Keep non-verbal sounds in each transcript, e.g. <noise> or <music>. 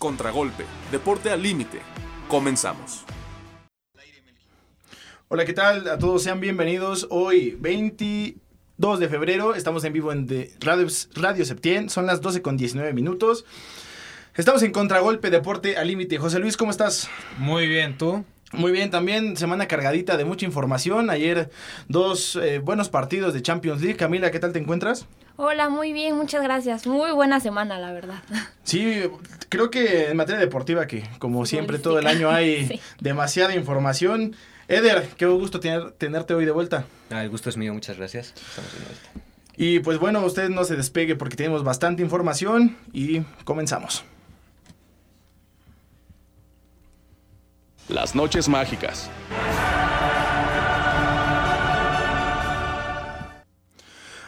Contragolpe, deporte al límite. Comenzamos. Hola, ¿qué tal? A todos sean bienvenidos. Hoy, 22 de febrero, estamos en vivo en de Radio, Radio Septien. Son las 12 con 19 minutos. Estamos en Contragolpe, deporte al límite. José Luis, ¿cómo estás? Muy bien, ¿tú? Muy bien, también semana cargadita de mucha información. Ayer dos eh, buenos partidos de Champions League. Camila, ¿qué tal te encuentras? Hola, muy bien, muchas gracias. Muy buena semana, la verdad. <laughs> Sí, creo que en materia deportiva, que como siempre todo el año hay <laughs> sí. demasiada información. Eder, qué gusto tener, tenerte hoy de vuelta. Ah, el gusto es mío, muchas gracias. Estamos de vuelta. Y pues bueno, usted no se despegue porque tenemos bastante información y comenzamos. Las noches mágicas.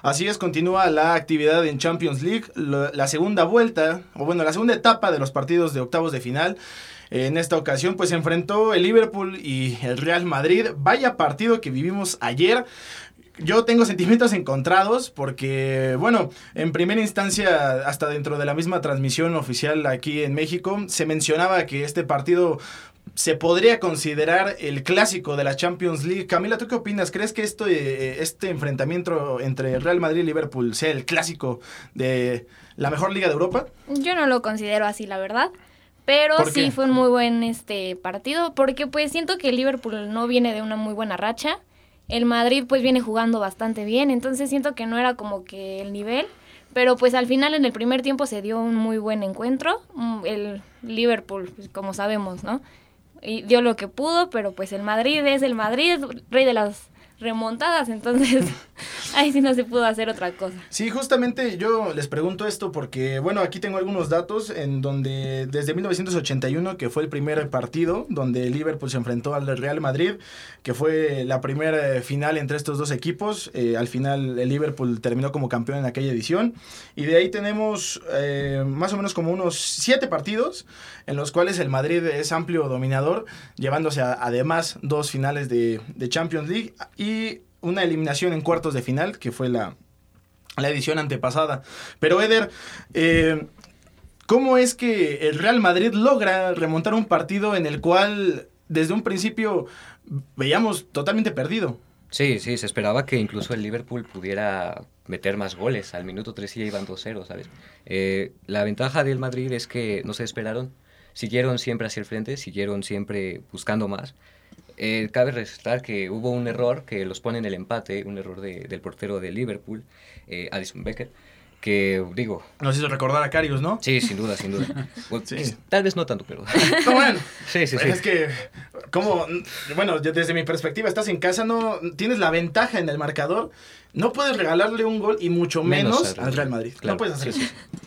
Así es, continúa la actividad en Champions League, la segunda vuelta, o bueno, la segunda etapa de los partidos de octavos de final. En esta ocasión, pues se enfrentó el Liverpool y el Real Madrid. Vaya partido que vivimos ayer. Yo tengo sentimientos encontrados porque, bueno, en primera instancia, hasta dentro de la misma transmisión oficial aquí en México, se mencionaba que este partido se podría considerar el clásico de la Champions League. Camila, ¿tú qué opinas? ¿Crees que esto, eh, este enfrentamiento entre Real Madrid y Liverpool sea el clásico de la mejor liga de Europa? Yo no lo considero así, la verdad. Pero sí fue un muy buen este partido porque pues siento que el Liverpool no viene de una muy buena racha. El Madrid pues viene jugando bastante bien, entonces siento que no era como que el nivel, pero pues al final en el primer tiempo se dio un muy buen encuentro. El Liverpool, pues, como sabemos, ¿no? Y dio lo que pudo, pero pues el Madrid es el Madrid, rey de las remontadas, entonces <laughs> ahí sí no se pudo hacer otra cosa. Sí, justamente yo les pregunto esto porque, bueno, aquí tengo algunos datos en donde desde 1981, que fue el primer partido donde Liverpool se enfrentó al Real Madrid, que fue la primera final entre estos dos equipos, eh, al final el Liverpool terminó como campeón en aquella edición, y de ahí tenemos eh, más o menos como unos siete partidos en los cuales el Madrid es amplio dominador, llevándose a, además dos finales de, de Champions League y una eliminación en cuartos de final, que fue la, la edición antepasada. Pero Eder, eh, ¿cómo es que el Real Madrid logra remontar un partido en el cual desde un principio veíamos totalmente perdido? Sí, sí, se esperaba que incluso el Liverpool pudiera meter más goles. Al minuto 3 ya iban 2-0, ¿sabes? Eh, la ventaja del Madrid es que no se esperaron, siguieron siempre hacia el frente, siguieron siempre buscando más. Eh, cabe resaltar que hubo un error que los pone en el empate, un error de, del portero de Liverpool, eh, Alison Becker, que digo... Nos hizo recordar a Carius, ¿no? Sí, sin duda, sin duda. <laughs> sí. Tal vez no tanto, pero... <laughs> bueno, sí, sí, sí. Es que, como, bueno, desde mi perspectiva, estás en casa, no tienes la ventaja en el marcador, no puedes regalarle un gol y mucho menos, menos al Real Madrid. Claro. No puedes hacer sí, eso. Sí,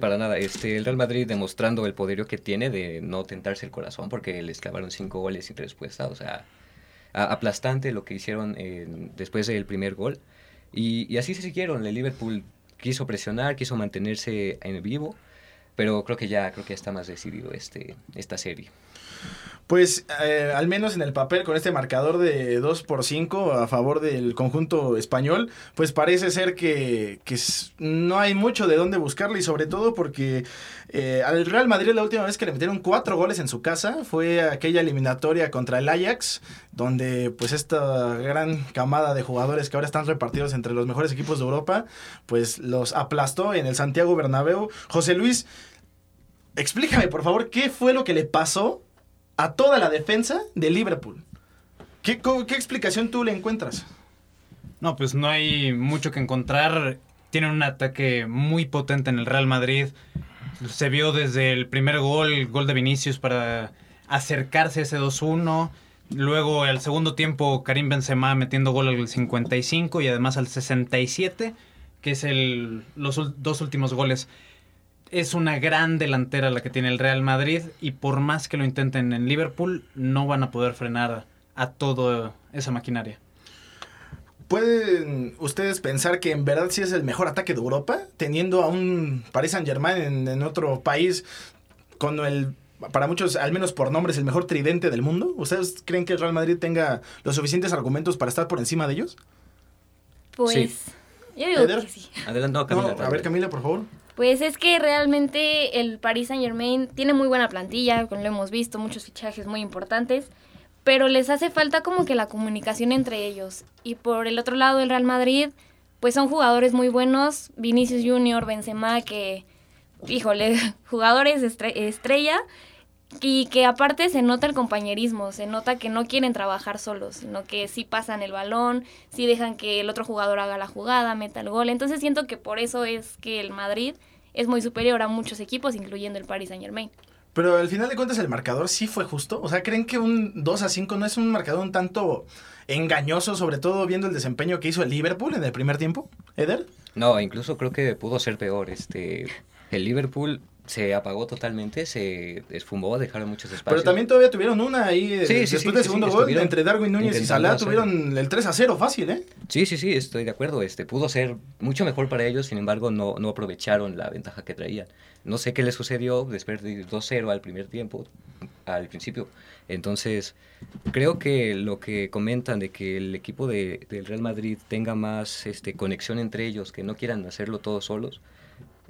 para nada. Este, el Real Madrid demostrando el poderío que tiene de no tentarse el corazón porque les clavaron cinco goles sin respuesta. O sea, aplastante lo que hicieron después del primer gol. Y, y, así se siguieron. El Liverpool quiso presionar, quiso mantenerse en vivo, pero creo que ya, creo que ya está más decidido este, esta serie. Pues eh, al menos en el papel con este marcador de 2 por 5 a favor del conjunto español, pues parece ser que, que no hay mucho de dónde buscarle y sobre todo porque eh, al Real Madrid la última vez que le metieron cuatro goles en su casa fue aquella eliminatoria contra el Ajax, donde pues esta gran camada de jugadores que ahora están repartidos entre los mejores equipos de Europa, pues los aplastó en el Santiago Bernabéu. José Luis, explícame por favor qué fue lo que le pasó a toda la defensa de Liverpool. ¿Qué, ¿Qué, explicación tú le encuentras? No, pues no hay mucho que encontrar. Tienen un ataque muy potente en el Real Madrid. Se vio desde el primer gol, gol de Vinicius para acercarse a ese 2-1. Luego el segundo tiempo Karim Benzema metiendo gol al 55 y además al 67, que es el, los dos últimos goles es una gran delantera la que tiene el Real Madrid y por más que lo intenten en Liverpool, no van a poder frenar a toda esa maquinaria. ¿Pueden ustedes pensar que en verdad sí es el mejor ataque de Europa? Teniendo a un Paris Saint Germain en, en otro país con el para muchos, al menos por nombre, es el mejor tridente del mundo. ¿Ustedes creen que el Real Madrid tenga los suficientes argumentos para estar por encima de ellos? Pues, sí. yo digo que sí. Adelante, no, Camila. No, a ver, Camila, por favor. Pues es que realmente el Paris Saint Germain tiene muy buena plantilla, lo hemos visto, muchos fichajes muy importantes, pero les hace falta como que la comunicación entre ellos. Y por el otro lado, el Real Madrid, pues son jugadores muy buenos, Vinicius Junior, Benzema, que, híjole, <laughs> jugadores estrella, y que aparte se nota el compañerismo, se nota que no quieren trabajar solos, sino que sí pasan el balón, sí dejan que el otro jugador haga la jugada, meta el gol. Entonces siento que por eso es que el Madrid es muy superior a muchos equipos, incluyendo el Paris Saint Germain. Pero al final de cuentas el marcador sí fue justo. O sea, ¿creen que un 2 a 5 no es un marcador un tanto engañoso, sobre todo viendo el desempeño que hizo el Liverpool en el primer tiempo? ¿Eder? No, incluso creo que pudo ser peor. Este, el Liverpool se apagó totalmente, se esfumó, dejaron muchos espacios. Pero también todavía tuvieron una ahí eh, después del segundo gol, entre Darwin Núñez y Salah tuvieron el 3 a 0 fácil, ¿eh? Sí, sí, sí, estoy de acuerdo. Este pudo ser mucho mejor para ellos, sin embargo, no, no aprovecharon la ventaja que traían. No sé qué les sucedió después de 2-0 al primer tiempo, al principio. Entonces, creo que lo que comentan de que el equipo de, del Real Madrid tenga más este, conexión entre ellos, que no quieran hacerlo todos solos,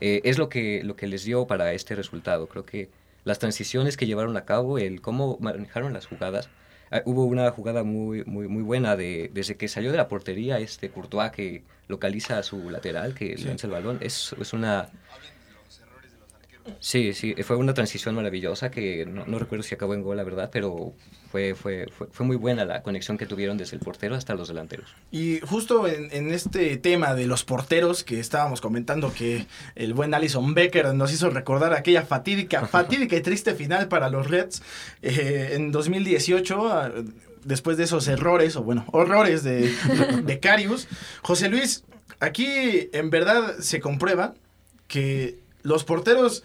eh, es lo que, lo que les dio para este resultado. Creo que las transiciones que llevaron a cabo, el cómo manejaron las jugadas, ah, hubo una jugada muy, muy, muy buena de, desde que salió de la portería este Courtois que localiza a su lateral, que lanza el balón. Es, es una Sí, sí, fue una transición maravillosa que no, recuerdo si acabó en gol, la verdad, pero fue, fue, fue, muy buena la conexión que tuvieron desde el portero hasta los delanteros. Y justo en, este tema de los porteros que estábamos comentando que el buen Alison Becker nos hizo recordar aquella fatídica, <laughs> fatídica y triste final para los Reds eh, en 2018 ah, después de esos errores, o bueno, horrores de, <laughs> de Carius. José Luis, aquí en verdad se comprueba que los porteros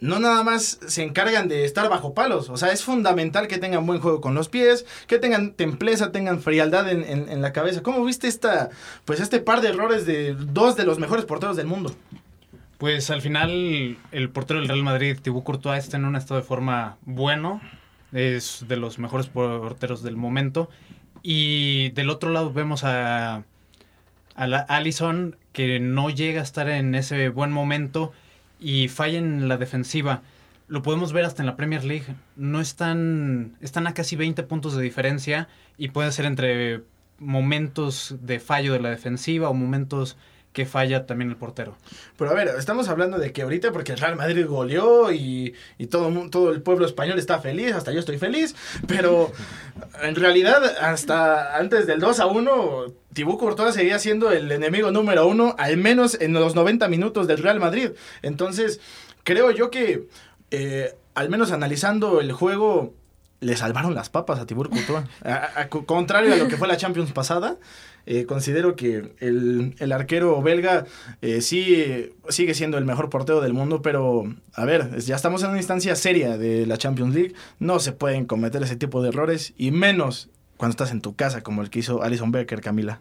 no nada más se encargan de estar bajo palos. O sea, es fundamental que tengan buen juego con los pies, que tengan templeza, tengan frialdad en, la cabeza. ¿Cómo viste esta, pues este par de errores de dos de los mejores porteros del mundo? Pues al final el portero del Real Madrid, Thibaut Courtois, está en un estado de forma bueno. Es de los mejores porteros del momento. Y del otro lado vemos a, a la Allison que no llega a estar en ese buen momento y falla en la defensiva. Lo podemos ver hasta en la Premier League. No están, están a casi 20 puntos de diferencia y puede ser entre momentos de fallo de la defensiva o momentos que falla también el portero. Pero a ver, estamos hablando de que ahorita porque el Real Madrid goleó y, y todo, todo el pueblo español está feliz, hasta yo estoy feliz, pero <laughs> en realidad hasta antes del 2 a 1, Tibú Courtois seguía siendo el enemigo número uno, al menos en los 90 minutos del Real Madrid. Entonces, creo yo que, eh, al menos analizando el juego, le salvaron las papas a Tibur Courtois. contrario a lo que fue la Champions pasada, eh, considero que el, arquero belga eh, sí sigue siendo el mejor portero del mundo, pero a ver, ya estamos en una instancia seria de la Champions League. No se pueden cometer ese tipo de errores y menos cuando estás en tu casa, como el que hizo Alison Becker, Camila.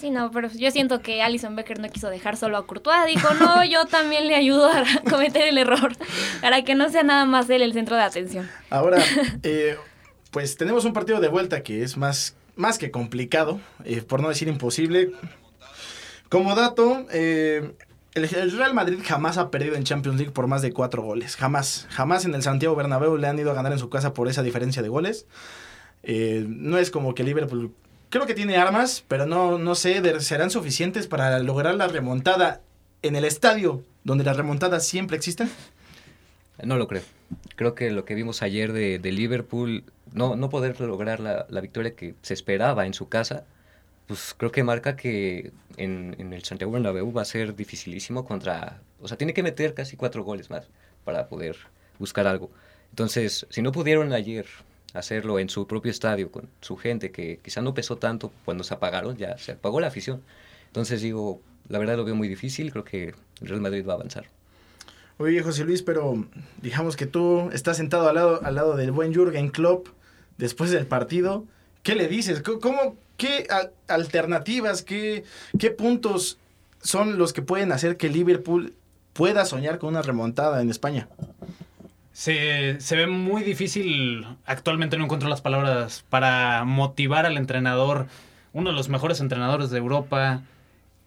Sí, no, pero yo siento que Alison Becker no quiso dejar solo a Courtois. Dijo, no, yo también le ayudo a <laughs> cometer el error, para que no sea nada más él el centro de atención. Ahora, <laughs> eh, pues tenemos un partido de vuelta que es más más que complicado, eh, por no decir imposible. Como dato, eh, el, Real Madrid jamás ha perdido en Champions League por más de cuatro goles. Jamás. Jamás en el Santiago Bernabéu le han ido a ganar en su casa por esa diferencia de goles. Eh, no es como que Liverpool... Creo que tiene armas, pero no, no sé, serán suficientes para lograr la remontada en el estadio donde las remontadas siempre existen. No lo creo. Creo que lo que vimos ayer de, de Liverpool no, no poder lograr la, la, victoria que se esperaba en su casa, pues creo que marca que en, en, el Santiago Bernabéu va a ser dificilísimo contra... O sea, tiene que meter casi cuatro goles más para poder buscar algo. Entonces, si no pudieron ayer hacerlo en su propio estadio con su gente, que quizá no pesó tanto cuando se apagaron, ya se apagó la afición. Entonces digo, la verdad lo veo muy difícil, creo que el Real Madrid va a avanzar. Oye, José Luis, pero digamos que tú estás sentado al lado, al lado del buen Jürgen Klopp después del partido. ¿Qué le dices? ¿Cómo, ¿Qué alternativas, qué, qué puntos son los que pueden hacer que Liverpool pueda soñar con una remontada en España? Se, se, ve muy difícil, actualmente no encuentro las palabras, para motivar al entrenador, uno de los mejores entrenadores de Europa,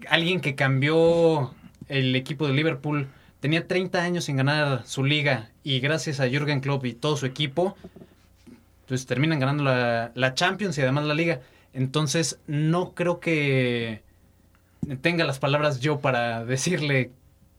alguien que cambió el equipo de Liverpool tenía 30 años sin ganar su liga y gracias a Jürgen Klopp y todo su equipo, pues terminan ganando la, la Champions y además la liga. Entonces no creo que tenga las palabras yo para decirle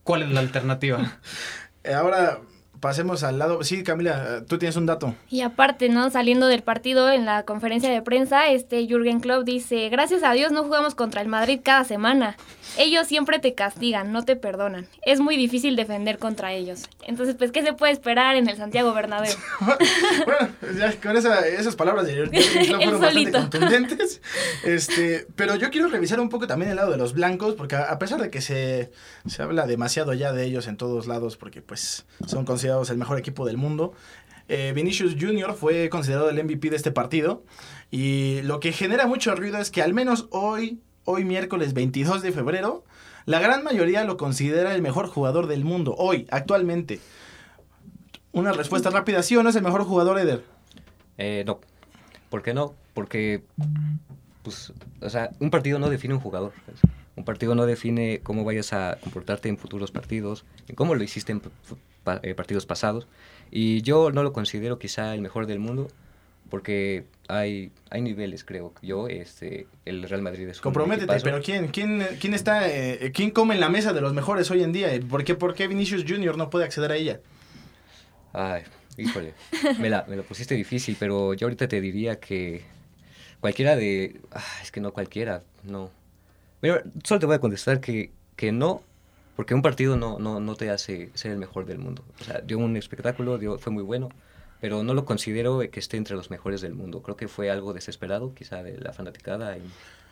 cuál es la alternativa. <laughs> Ahora, pasemos al lado. Sí, Camila, tú tienes un dato. Y aparte, ¿no? Saliendo del partido en la conferencia de prensa, este Jürgen Klopp dice, gracias a Dios no jugamos contra el Madrid cada semana. Ellos siempre te castigan, no te perdonan. Es muy difícil defender contra ellos. Entonces, pues, ¿qué se puede esperar en el Santiago Bernabéu? <laughs> bueno, ya con esas palabras de Jürgen <laughs> Klopp fueron bastante contundentes. Este, pero yo quiero revisar un poco también el lado de los blancos, porque a pesar de que se, se habla demasiado ya de ellos en todos lados, porque pues son considerados el mejor equipo del mundo. Eh, Vinicius Jr. fue considerado el MVP de este partido. Y lo que genera mucho ruido es que al menos hoy, hoy miércoles 22 de febrero, la gran mayoría lo considera el mejor jugador del mundo. Hoy, actualmente. Una respuesta rápida, ¿sí o no es el mejor jugador, Eder? Eh, no. ¿Por qué no? Porque, pues, o sea, un partido no define un jugador. Un partido no define cómo vayas a comportarte en futuros partidos, en cómo lo hiciste en eh, partidos pasados. Y yo no lo considero quizá el mejor del mundo, porque hay, hay niveles, creo yo. Este, el Real Madrid es Comprométete, pero ¿quién, quién, quién está, eh, quién come en la mesa de los mejores hoy en día? ¿Por qué, ¿Por qué Vinicius Junior no puede acceder a ella? Ay, híjole, me la, me lo pusiste difícil, pero yo ahorita te diría que cualquiera de... Ah, es que no cualquiera, no. Pero solo te voy a contestar que, que no, porque un partido no, no, no te hace ser el mejor del mundo. O sea, dio un espectáculo, dio, fue muy bueno, pero no lo considero que esté entre los mejores del mundo. Creo que fue algo desesperado, quizá de la fanaticada, y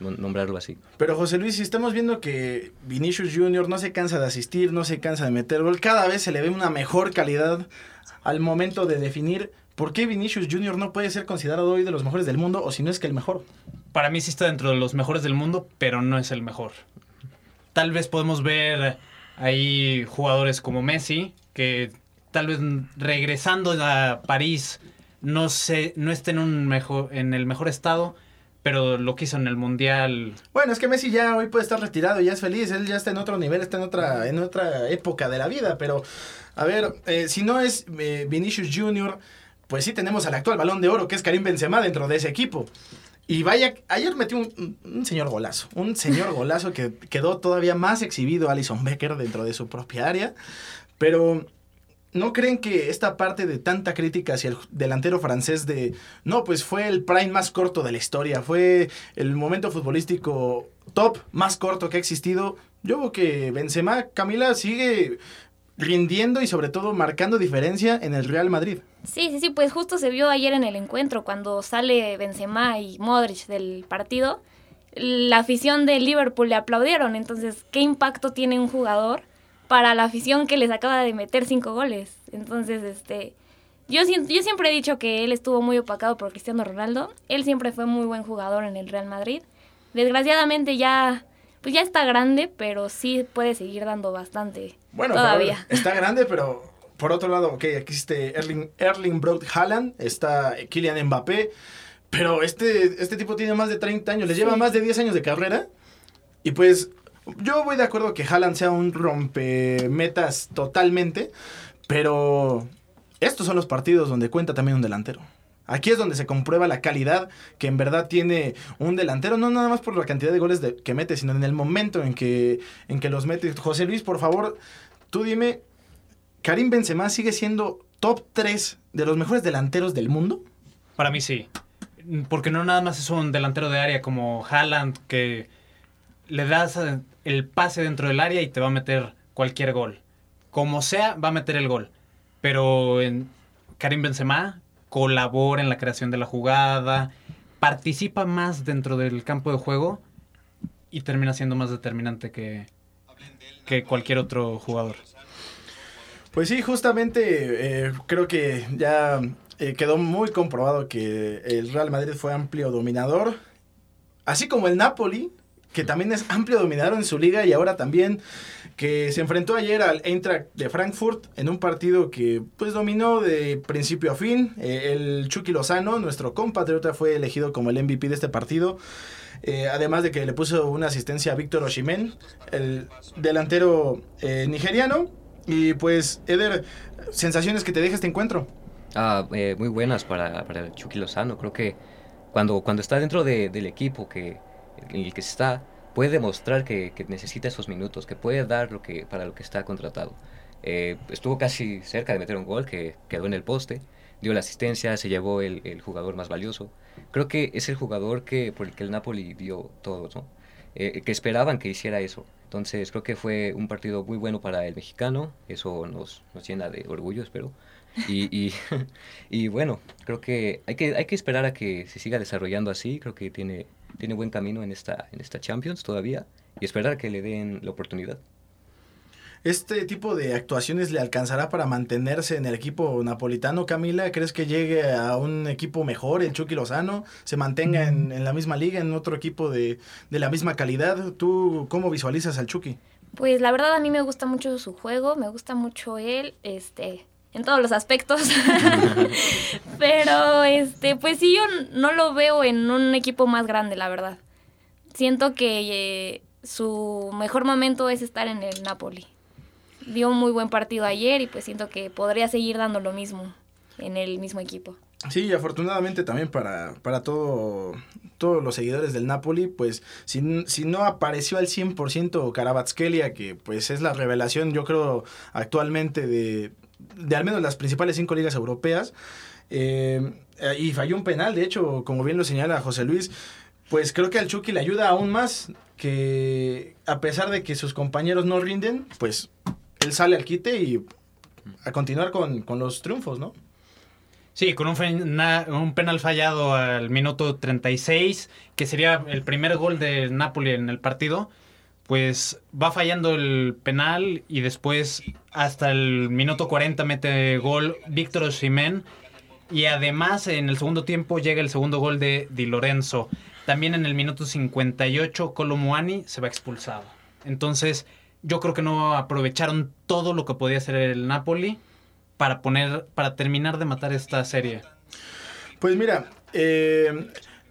nombrarlo así. Pero José Luis, si estamos viendo que Vinicius Jr. no se cansa de asistir, no se cansa de meter gol, cada vez se le ve una mejor calidad al momento de definir por qué Vinicius Jr. no puede ser considerado hoy de los mejores del mundo, o si no es que el mejor. Para mí sí está dentro de los mejores del mundo, pero no es el mejor. Tal vez podemos ver hay jugadores como Messi, que tal vez regresando a París no, se, no esté en, un mejor, en el mejor estado, pero lo que hizo en el Mundial... Bueno, es que Messi ya hoy puede estar retirado, y ya es feliz, él ya está en otro nivel, está en otra, en otra época de la vida, pero a ver, eh, si no es eh, Vinicius Jr., pues sí tenemos al actual balón de oro, que es Karim Benzema dentro de ese equipo. Y vaya, ayer metió un, señor golazo, un señor <laughs> golazo que quedó todavía más exhibido Alison Becker dentro de su propia área. Pero, ¿no creen que esta parte de tanta crítica hacia el delantero francés de, no, pues fue el prime más corto de la historia, fue el momento futbolístico top más corto que ha existido? Yo veo que Benzema, Camila, sigue rindiendo y sobre todo marcando diferencia en el Real Madrid. Sí, sí, sí, pues justo se vio ayer en el encuentro cuando sale Benzema y Modric del partido, la afición de Liverpool le aplaudieron, entonces, ¿qué impacto tiene un jugador para la afición que les acaba de meter cinco goles? Entonces, este, yo, yo siempre he dicho que él estuvo muy opacado por Cristiano Ronaldo, él siempre fue muy buen jugador en el Real Madrid, desgraciadamente ya pues ya está grande, pero sí puede seguir dando bastante bueno, todavía. está grande, pero por otro lado, ok, aquí existe Erling, Erling Broad Haaland, está Kylian Mbappé, pero este, este tipo tiene más de 30 años, le lleva más de 10 años de carrera. Y pues yo voy de acuerdo que Haaland sea un rompemetas totalmente, pero estos son los partidos donde cuenta también un delantero. Aquí es donde se comprueba la calidad que en verdad tiene un delantero, no nada más por la cantidad de goles que mete, sino en el momento en que, en que los mete. José Luis, por favor, tú dime, ¿Karim Benzema sigue siendo top 3 de los mejores delanteros del mundo? Para mí sí, porque no nada más es un delantero de área como Haaland que le das el pase dentro del área y te va a meter cualquier gol. Como sea, va a meter el gol. Pero en Karim Benzema colabora en la creación de la jugada, participa más dentro del campo de juego y termina siendo más determinante que, que cualquier otro jugador. Pues sí, justamente eh, creo que ya eh, quedó muy comprobado que el Real Madrid fue amplio dominador, así como el Napoli, que también es amplio dominador en su liga y ahora también que se enfrentó ayer al Eintracht de Frankfurt en un partido que pues dominó de principio a fin. Eh, el Chucky Lozano, nuestro compatriota, fue elegido como el MVP de este partido. Eh, además de que le puso una asistencia a Víctor Oshimen, el delantero eh, nigeriano. Y pues, Eder, sensaciones que te deja este encuentro. Ah, muy buenas para, para el Chucky Lozano. Creo que cuando, cuando está dentro del equipo que, en el que está, puede demostrar que, necesita esos minutos, que puede dar lo que, para lo que está contratado. Eh, estuvo casi cerca de meter un gol que quedó en el poste, dio la asistencia, se llevó el, el jugador más valioso. Creo que es el jugador que, por el que el Napoli dio todo, ¿no? Eh, que esperaban que hiciera eso. Entonces creo que fue un partido muy bueno para el mexicano, eso nos, nos llena de orgullo, espero. Y, y, <laughs> y, bueno, creo que hay, que hay que esperar a que se siga desarrollando así, creo que tiene, tiene buen camino en esta, en esta Champions todavía y esperar que le den la oportunidad. ¿Este tipo de actuaciones le alcanzará para mantenerse en el equipo napolitano, Camila? ¿Crees que llegue a un equipo mejor, el Chucky Lozano? ¿Se mantenga en, en la misma liga, en otro equipo de, de, la misma calidad? ¿Tú cómo visualizas al Chucky? Pues la verdad a mí me gusta mucho su juego, me gusta mucho él, este, en todos los aspectos. <laughs> Pero este, pues sí, yo no lo veo en un equipo más grande, la verdad. Siento que eh, su mejor momento es estar en el Napoli. Dio un muy buen partido ayer y pues siento que podría seguir dando lo mismo en el mismo equipo. Sí, afortunadamente también para, para todo, todos los seguidores del Napoli, pues si, si no apareció al 100% Karabatskelia, que pues es la revelación yo creo actualmente de, de al menos las principales cinco ligas europeas. Eh, y falló un penal, de hecho, como bien lo señala José Luis, pues creo que al Chucky le ayuda aún más que a pesar de que sus compañeros no rinden, pues él sale al quite y a continuar con, con los triunfos, ¿no? Sí, con un, un, penal fallado al minuto 36, que sería el primer gol de Napoli en el partido pues va fallando el penal y después hasta el minuto 40 mete gol Víctor Osimhen y además en el segundo tiempo llega el segundo gol de Di Lorenzo. También en el minuto 58 Colomuani se va expulsado. Entonces, yo creo que no aprovecharon todo lo que podía hacer el Napoli para poner para terminar de matar esta serie. Pues mira, eh,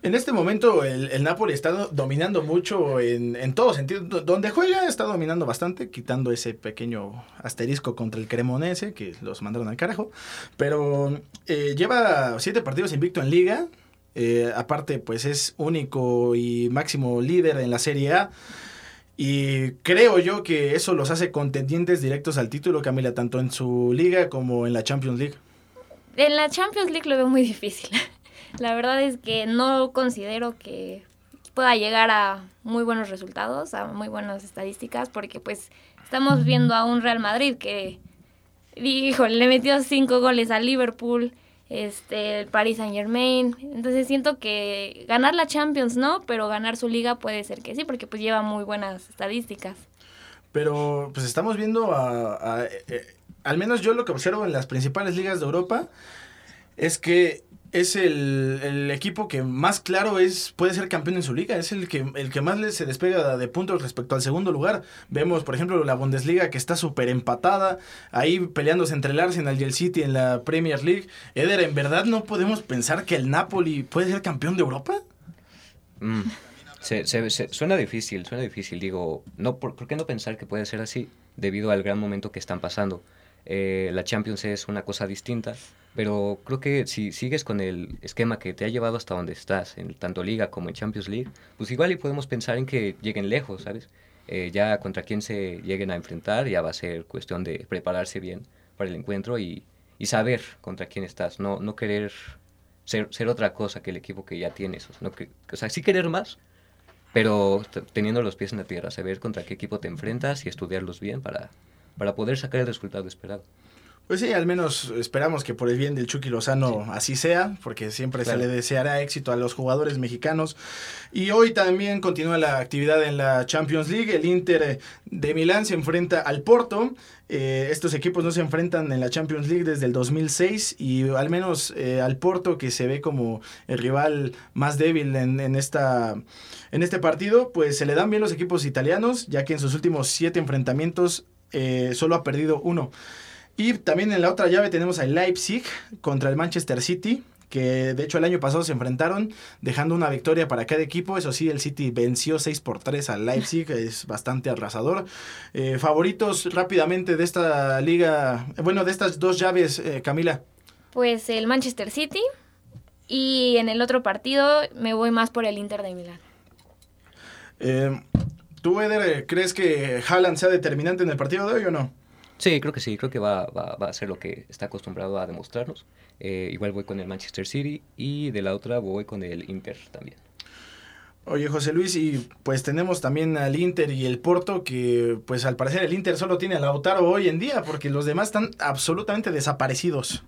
en este momento el, Napoli está dominando mucho en, en todo sentido. Donde juega está dominando bastante, quitando ese pequeño asterisco contra el Cremonese, que los mandaron al carajo. Pero eh, lleva siete partidos invicto en liga. Eh, aparte, pues es único y máximo líder en la Serie A. Y creo yo que eso los hace contendientes directos al título, Camila, tanto en su liga como en la Champions League. En la Champions League lo veo muy difícil. <laughs> La verdad es que no considero que pueda llegar a muy buenos resultados, a muy buenas estadísticas, porque pues estamos viendo a un Real Madrid que, dijo, le metió cinco goles a Liverpool, este, el Paris Saint Germain. Entonces siento que ganar la Champions no, pero ganar su liga puede ser que sí, porque pues lleva muy buenas estadísticas. Pero pues estamos viendo a, eh, al menos yo lo que observo en las principales ligas de Europa es que es el, equipo que más claro es puede ser campeón en su liga, es el que, el que más se despega de puntos respecto al segundo lugar. Vemos, por ejemplo, la Bundesliga que está súper empatada, ahí peleándose entre el Arsenal y el City en la Premier League. Eder, ¿en verdad no podemos pensar que el Napoli puede ser campeón de Europa? Mm, suena difícil, suena difícil. Digo, no, ¿por, ¿por qué no pensar que puede ser así? Debido al gran momento que están pasando. Eh, la Champions es una cosa distinta, pero creo que si sigues con el esquema que te ha llevado hasta donde estás, en tanto Liga como en Champions League, pues igual y podemos pensar en que lleguen lejos, ¿sabes? Eh, ya contra quién se lleguen a enfrentar, ya va a ser cuestión de prepararse bien para el encuentro y, y saber contra quién estás, no, no querer ser, otra cosa que el equipo que ya tienes. No que, o sea, sí querer más, pero teniendo los pies en la tierra, saber contra qué equipo te enfrentas y estudiarlos bien para, para poder sacar el resultado esperado. Pues sí, al menos esperamos que por el bien del Chucky Lozano así sea, porque siempre se le deseará éxito a los jugadores mexicanos. Y hoy también continúa la actividad en la Champions League. El Inter de Milán se enfrenta al Porto. Eh, estos equipos no se enfrentan en la Champions League desde el 2006 y al menos eh, al Porto, que se ve como el rival más débil en, en, esta, en este partido, pues se le dan bien los equipos italianos, ya que en sus últimos siete enfrentamientos eh, solo ha perdido uno. Y también en la otra llave tenemos al Leipzig contra el Manchester City, que de hecho el año pasado se enfrentaron, dejando una victoria para cada equipo. Eso sí, el City venció 6 por 3 al Leipzig, <laughs> es bastante arrasador. Eh, favoritos rápidamente de esta liga, bueno, de estas dos llaves, eh, Camila. Pues el Manchester City y en el otro partido me voy más por el Inter de Milán. Eh, ¿Tú, Eder, crees que Haaland sea determinante en el partido de hoy o no? Sí, creo que sí, creo que va, a ser lo que está acostumbrado a demostrarnos. Eh, igual voy con el Manchester City y de la otra voy con el Inter también. Oye, José Luis, y pues tenemos también al Inter y el Porto, que pues al parecer el Inter solo tiene a Lautaro hoy en día, porque los demás están absolutamente desaparecidos.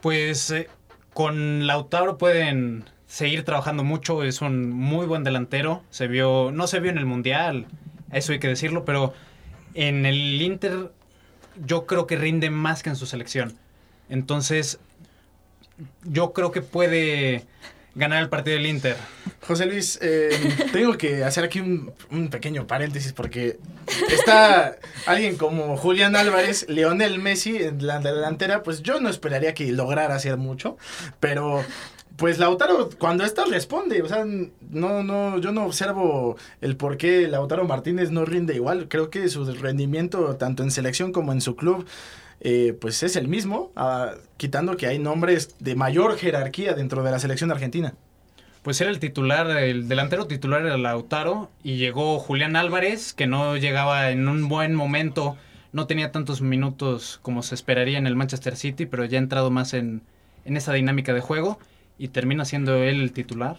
Pues eh, con Lautaro pueden seguir trabajando mucho, es un muy buen delantero, se vio, no se vio en el Mundial, eso hay que decirlo, pero en el Inter yo creo que rinde más que en su selección. Entonces, yo creo que puede ganar el partido del Inter. José Luis, eh, tengo que hacer aquí un, pequeño paréntesis porque está alguien como Julián Álvarez, Leonel Messi en la delantera, pues yo no esperaría que lograra hacer mucho, pero pues Lautaro cuando está responde, o sea, no, no, yo no observo el por qué Lautaro Martínez no rinde igual. Creo que su rendimiento, tanto en selección como en su club, eh, pues es el mismo, ah, quitando que hay nombres de mayor jerarquía dentro de la selección argentina. Pues era el titular, el delantero titular era Lautaro y llegó Julián Álvarez, que no llegaba en un buen momento, no tenía tantos minutos como se esperaría en el Manchester City, pero ya ha entrado más en, en esa dinámica de juego y termina siendo él el titular.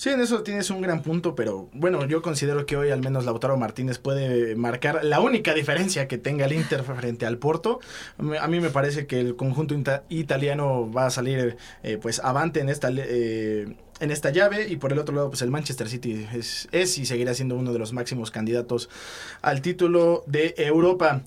Sí, en eso tienes un gran punto, pero bueno, yo considero que hoy al menos Lautaro Martínez puede marcar la única diferencia que tenga el Inter frente al Porto. A mí me parece que el conjunto italiano va a salir eh, pues avante en esta eh, en esta llave y por el otro lado pues el Manchester City es, es y seguirá siendo uno de los máximos candidatos al título de Europa.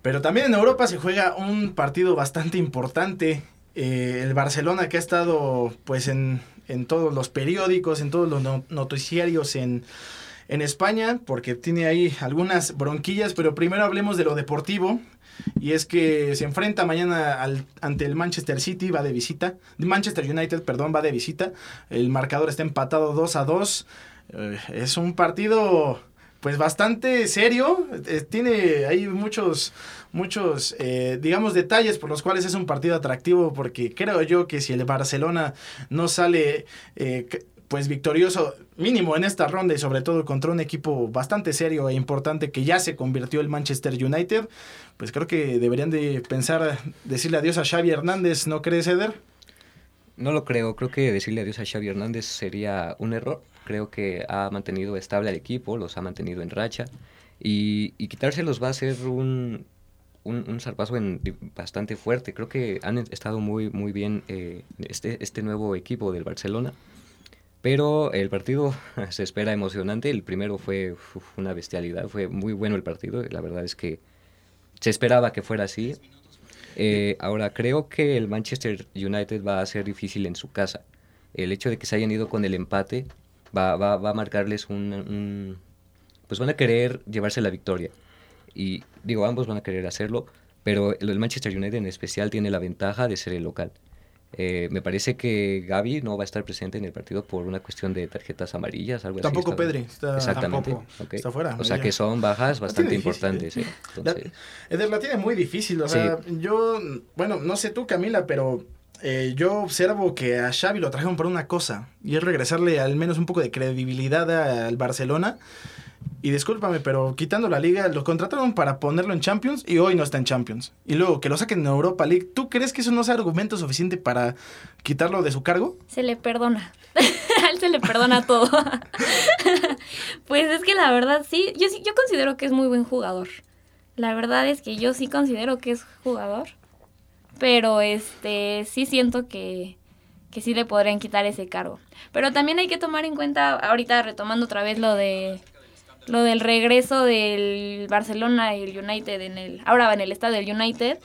Pero también en Europa se juega un partido bastante importante eh, el Barcelona que ha estado pues en, todos los periódicos, en todos los noticiarios en, España, porque tiene ahí algunas bronquillas, pero primero hablemos de lo deportivo. Y es que se enfrenta mañana ante el Manchester City, va de visita. Manchester United, perdón, va de visita. El marcador está empatado 2 a 2. Eh, es un partido pues bastante serio. Eh, tiene ahí muchos, muchos, eh, digamos, detalles por los cuales es un partido atractivo, porque creo yo que si el Barcelona no sale, eh, pues victorioso mínimo en esta ronda y sobre todo contra un equipo bastante serio e importante que ya se convirtió el Manchester United, pues creo que deberían de pensar decirle adiós a Xavi Hernández, ¿no crees, Eder? No lo creo, creo que decirle adiós a Xavi Hernández sería un error creo que ha mantenido estable al equipo, los ha mantenido en racha y, quitárselos va a ser un, un, zarpazo bastante fuerte. Creo que han estado muy, muy bien eh, este, este nuevo equipo del Barcelona. Pero el partido <laughs> se espera emocionante. El primero fue una bestialidad, fue muy bueno el partido. La verdad es que se esperaba que fuera así. Eh, ahora, creo que el Manchester United va a ser difícil en su casa. El hecho de que se hayan ido con el empate va, va, va a marcarles un, Pues van a querer llevarse la victoria. Y digo, ambos van a querer hacerlo, pero el Manchester United en especial tiene la ventaja de ser el local. Eh, me parece que Gaby no va a estar presente en el partido por una cuestión de tarjetas amarillas, algo tampoco así. Pedri, está, Exactamente. está fuera. O sea que son bajas bastante importantes. ¿eh? Eder la tiene muy difícil. O sea, yo, bueno, no sé tú, Camila, pero eh, yo observo que a Xavi lo trajeron por una cosa, y es regresarle al menos un poco de credibilidad al Barcelona. Y discúlpame, pero quitando la liga, lo contrataron para ponerlo en Champions y hoy no está en Champions. Y luego que lo saquen en Europa League, ¿tú crees que eso no es argumento suficiente para quitarlo de su cargo? Se le perdona. <laughs> a él se le perdona todo. <laughs> pues es que la verdad sí, yo sí, yo considero que es muy buen jugador. La verdad es que yo sí considero que es jugador pero este sí siento que, que sí le podrían quitar ese cargo. Pero también hay que tomar en cuenta, ahorita retomando otra vez lo de lo del regreso del Barcelona y el United en el ahora en el estadio del United,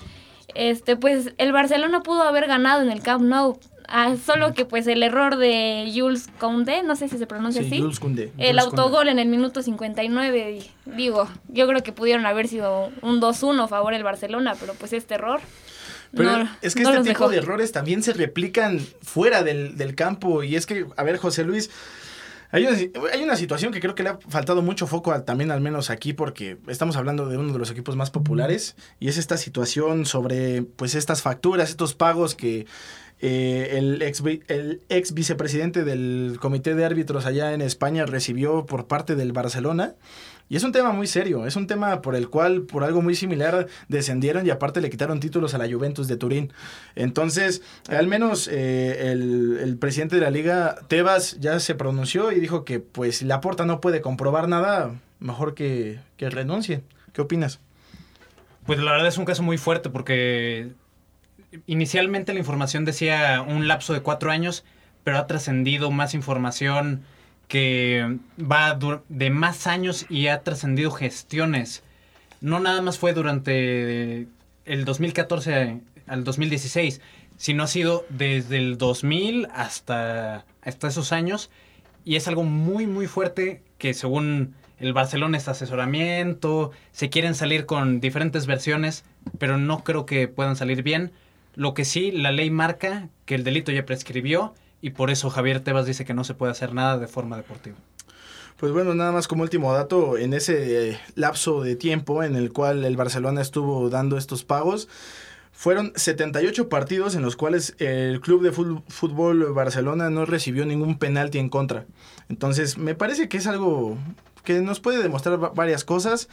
este pues el Barcelona pudo haber ganado en el Camp Nou. Ah, solo que pues el error de Jules Koundé, no sé si se pronuncia así. Jules Koundé. El autogol en el minuto 59, digo, yo creo que pudieron haber sido un 2-1 a favor del Barcelona, pero pues este error Pero es que este tipo de errores también se replican fuera del, del campo. Y es que, a ver, José Luis, hay una, hay una, situación que creo que le ha faltado mucho foco también, al menos aquí, porque estamos hablando de uno de los equipos más populares, y es esta situación sobre pues estas facturas, estos pagos que eh, el, ex, el ex vicepresidente del comité de árbitros allá en España recibió por parte del Barcelona. Y es un tema muy serio, es un tema por el cual, por algo muy similar, descendieron y aparte le quitaron títulos a la Juventus de Turín. Entonces, al menos eh, el, presidente de la liga, Tebas, ya se pronunció y dijo que pues si Laporta no puede comprobar nada, mejor que, que renuncie. ¿Qué opinas? Pues la verdad es un caso muy fuerte porque inicialmente la información decía un lapso de cuatro años, pero ha trascendido más información que va de más años y ha trascendido gestiones. No nada más fue durante el 2014 al 2016, sino ha sido desde el 2000 hasta, hasta esos años. Y es algo muy, muy fuerte que según el Barcelona es asesoramiento, se quieren salir con diferentes versiones, pero no creo que puedan salir bien. Lo que sí, la ley marca que el delito ya prescribió y por eso Javier Tebas dice que no se puede hacer nada de forma deportiva. Pues bueno, nada más como último dato, en ese eh, lapso de tiempo en el cual el Barcelona estuvo dando estos pagos, fueron 78 partidos en los cuales el Club de Fútbol Barcelona no recibió ningún penalti en contra. Entonces, me parece que es algo que nos puede demostrar varias cosas.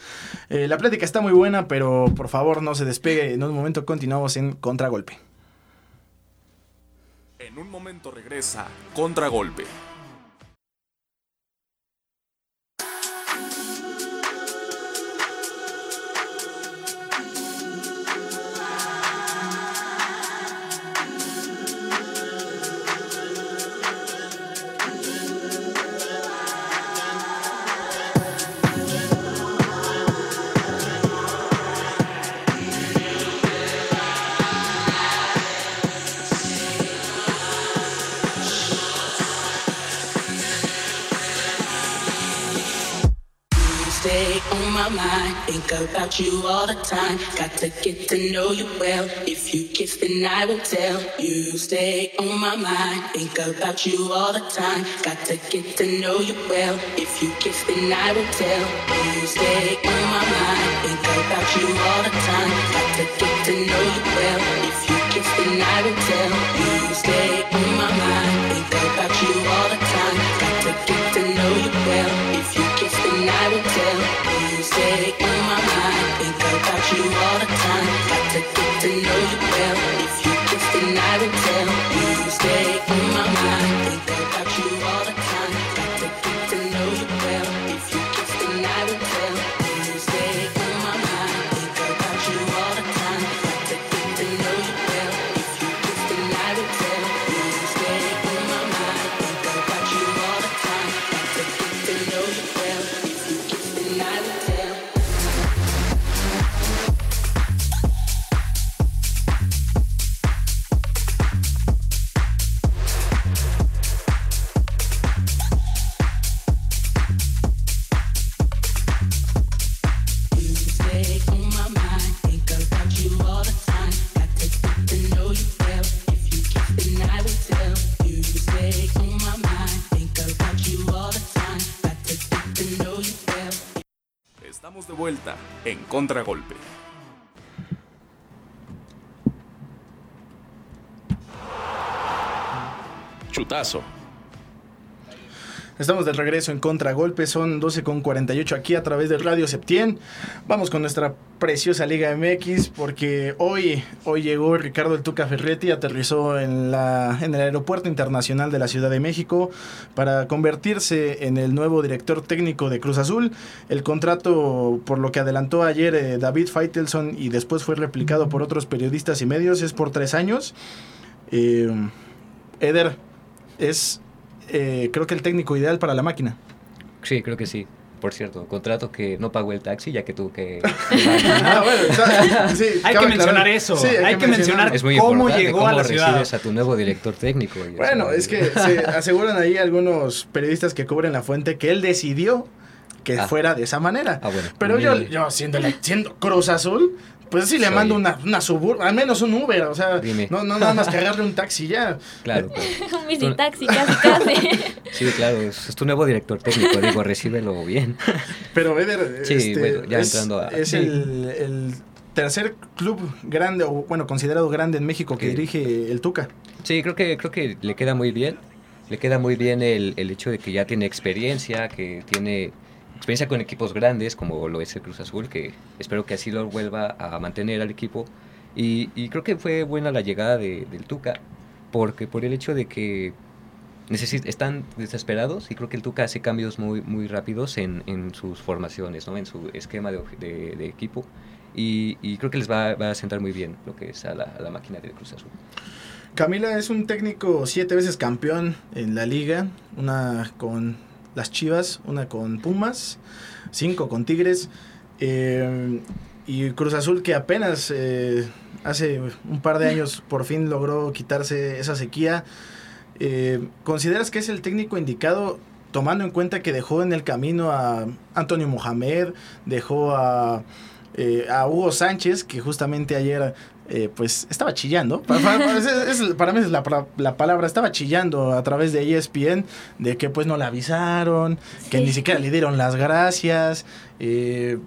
Eh, la plática está muy buena, pero por favor no se despegue. En un momento continuamos en Contragolpe. En un momento regresa Contragolpe. Think about you all the time. Got to get to know you well. If you kiss, then I will tell. You stay on my mind. Think about you all the time. Got to get to know you well. If you kiss, then I will tell. You stay on my mind. Think about you all the time. Got to get to know you well. If you kiss, then I will tell. You stay on my mind. Vuelta en Contragolpe. Chutazo. Estamos de regreso en Contragolpe, son 12 con 48 aquí a través de Radio Septien. Vamos con nuestra preciosa Liga MX porque hoy, hoy llegó Ricardo El Tuca Ferretti, aterrizó en, la, en el Aeropuerto Internacional de la Ciudad de México para convertirse en el nuevo director técnico de Cruz Azul. El contrato, por lo que adelantó ayer eh, David Feitelson y después fue replicado por otros periodistas y medios, es por tres años. Eh, Eder, es eh, creo que el técnico ideal para la máquina. Sí, creo que sí. Por cierto, contrato que no pagó el taxi ya que tuvo que... <laughs> ah, bueno, sí, hay que mencionar eso. Sí, hay, que, mencionar, cómo llegó a la ciudad. a tu nuevo director técnico. Bueno, es que <laughs> se aseguran ahí algunos periodistas que cubren la fuente que él decidió que ah. fuera de esa manera. Ah, bueno, Pero yo, yo siendo, siendo Cruz Azul, pues sí le mando una, una al menos un Uber, o sea, no, no nada más que <laughs> agarre un taxi ya. Claro. <laughs> un bici taxi, casi, casi. <laughs> sí, claro, es, tu nuevo director técnico, digo, recíbelo bien. Pero, Eder, sí, este, bueno, ya es, entrando a... Es el, el tercer club grande, o bueno, considerado grande en México que dirige el Tuca. Sí, creo que, creo que le queda muy bien. Le queda muy bien el, el hecho de que ya tiene experiencia, que tiene experiencia con equipos grandes, como lo es el Cruz Azul, que espero que así lo vuelva a mantener al equipo. Y, y creo que fue buena la llegada de, del Tuca, porque por el hecho de que están desesperados y creo que el Tuca hace cambios muy, muy rápidos en, en sus formaciones, ¿no? en su esquema de, de, de equipo. Y, y, creo que les va, va, a sentar muy bien lo que es a la, a la máquina del Cruz Azul. Camila es un técnico siete veces campeón en la liga, una con las Chivas, una con Pumas, cinco con Tigres. Eh, y Cruz Azul que apenas eh, hace un par de años por fin logró quitarse esa sequía. Eh, ¿Consideras que es el técnico indicado tomando en cuenta que dejó en el camino a Antonio Mohamed, dejó a, a Hugo Sánchez, que justamente ayer eh, pues estaba chillando. Para, mí es la, palabra, estaba chillando a través de ESPN de que pues no la avisaron, que ni siquiera le dieron las gracias. Eh,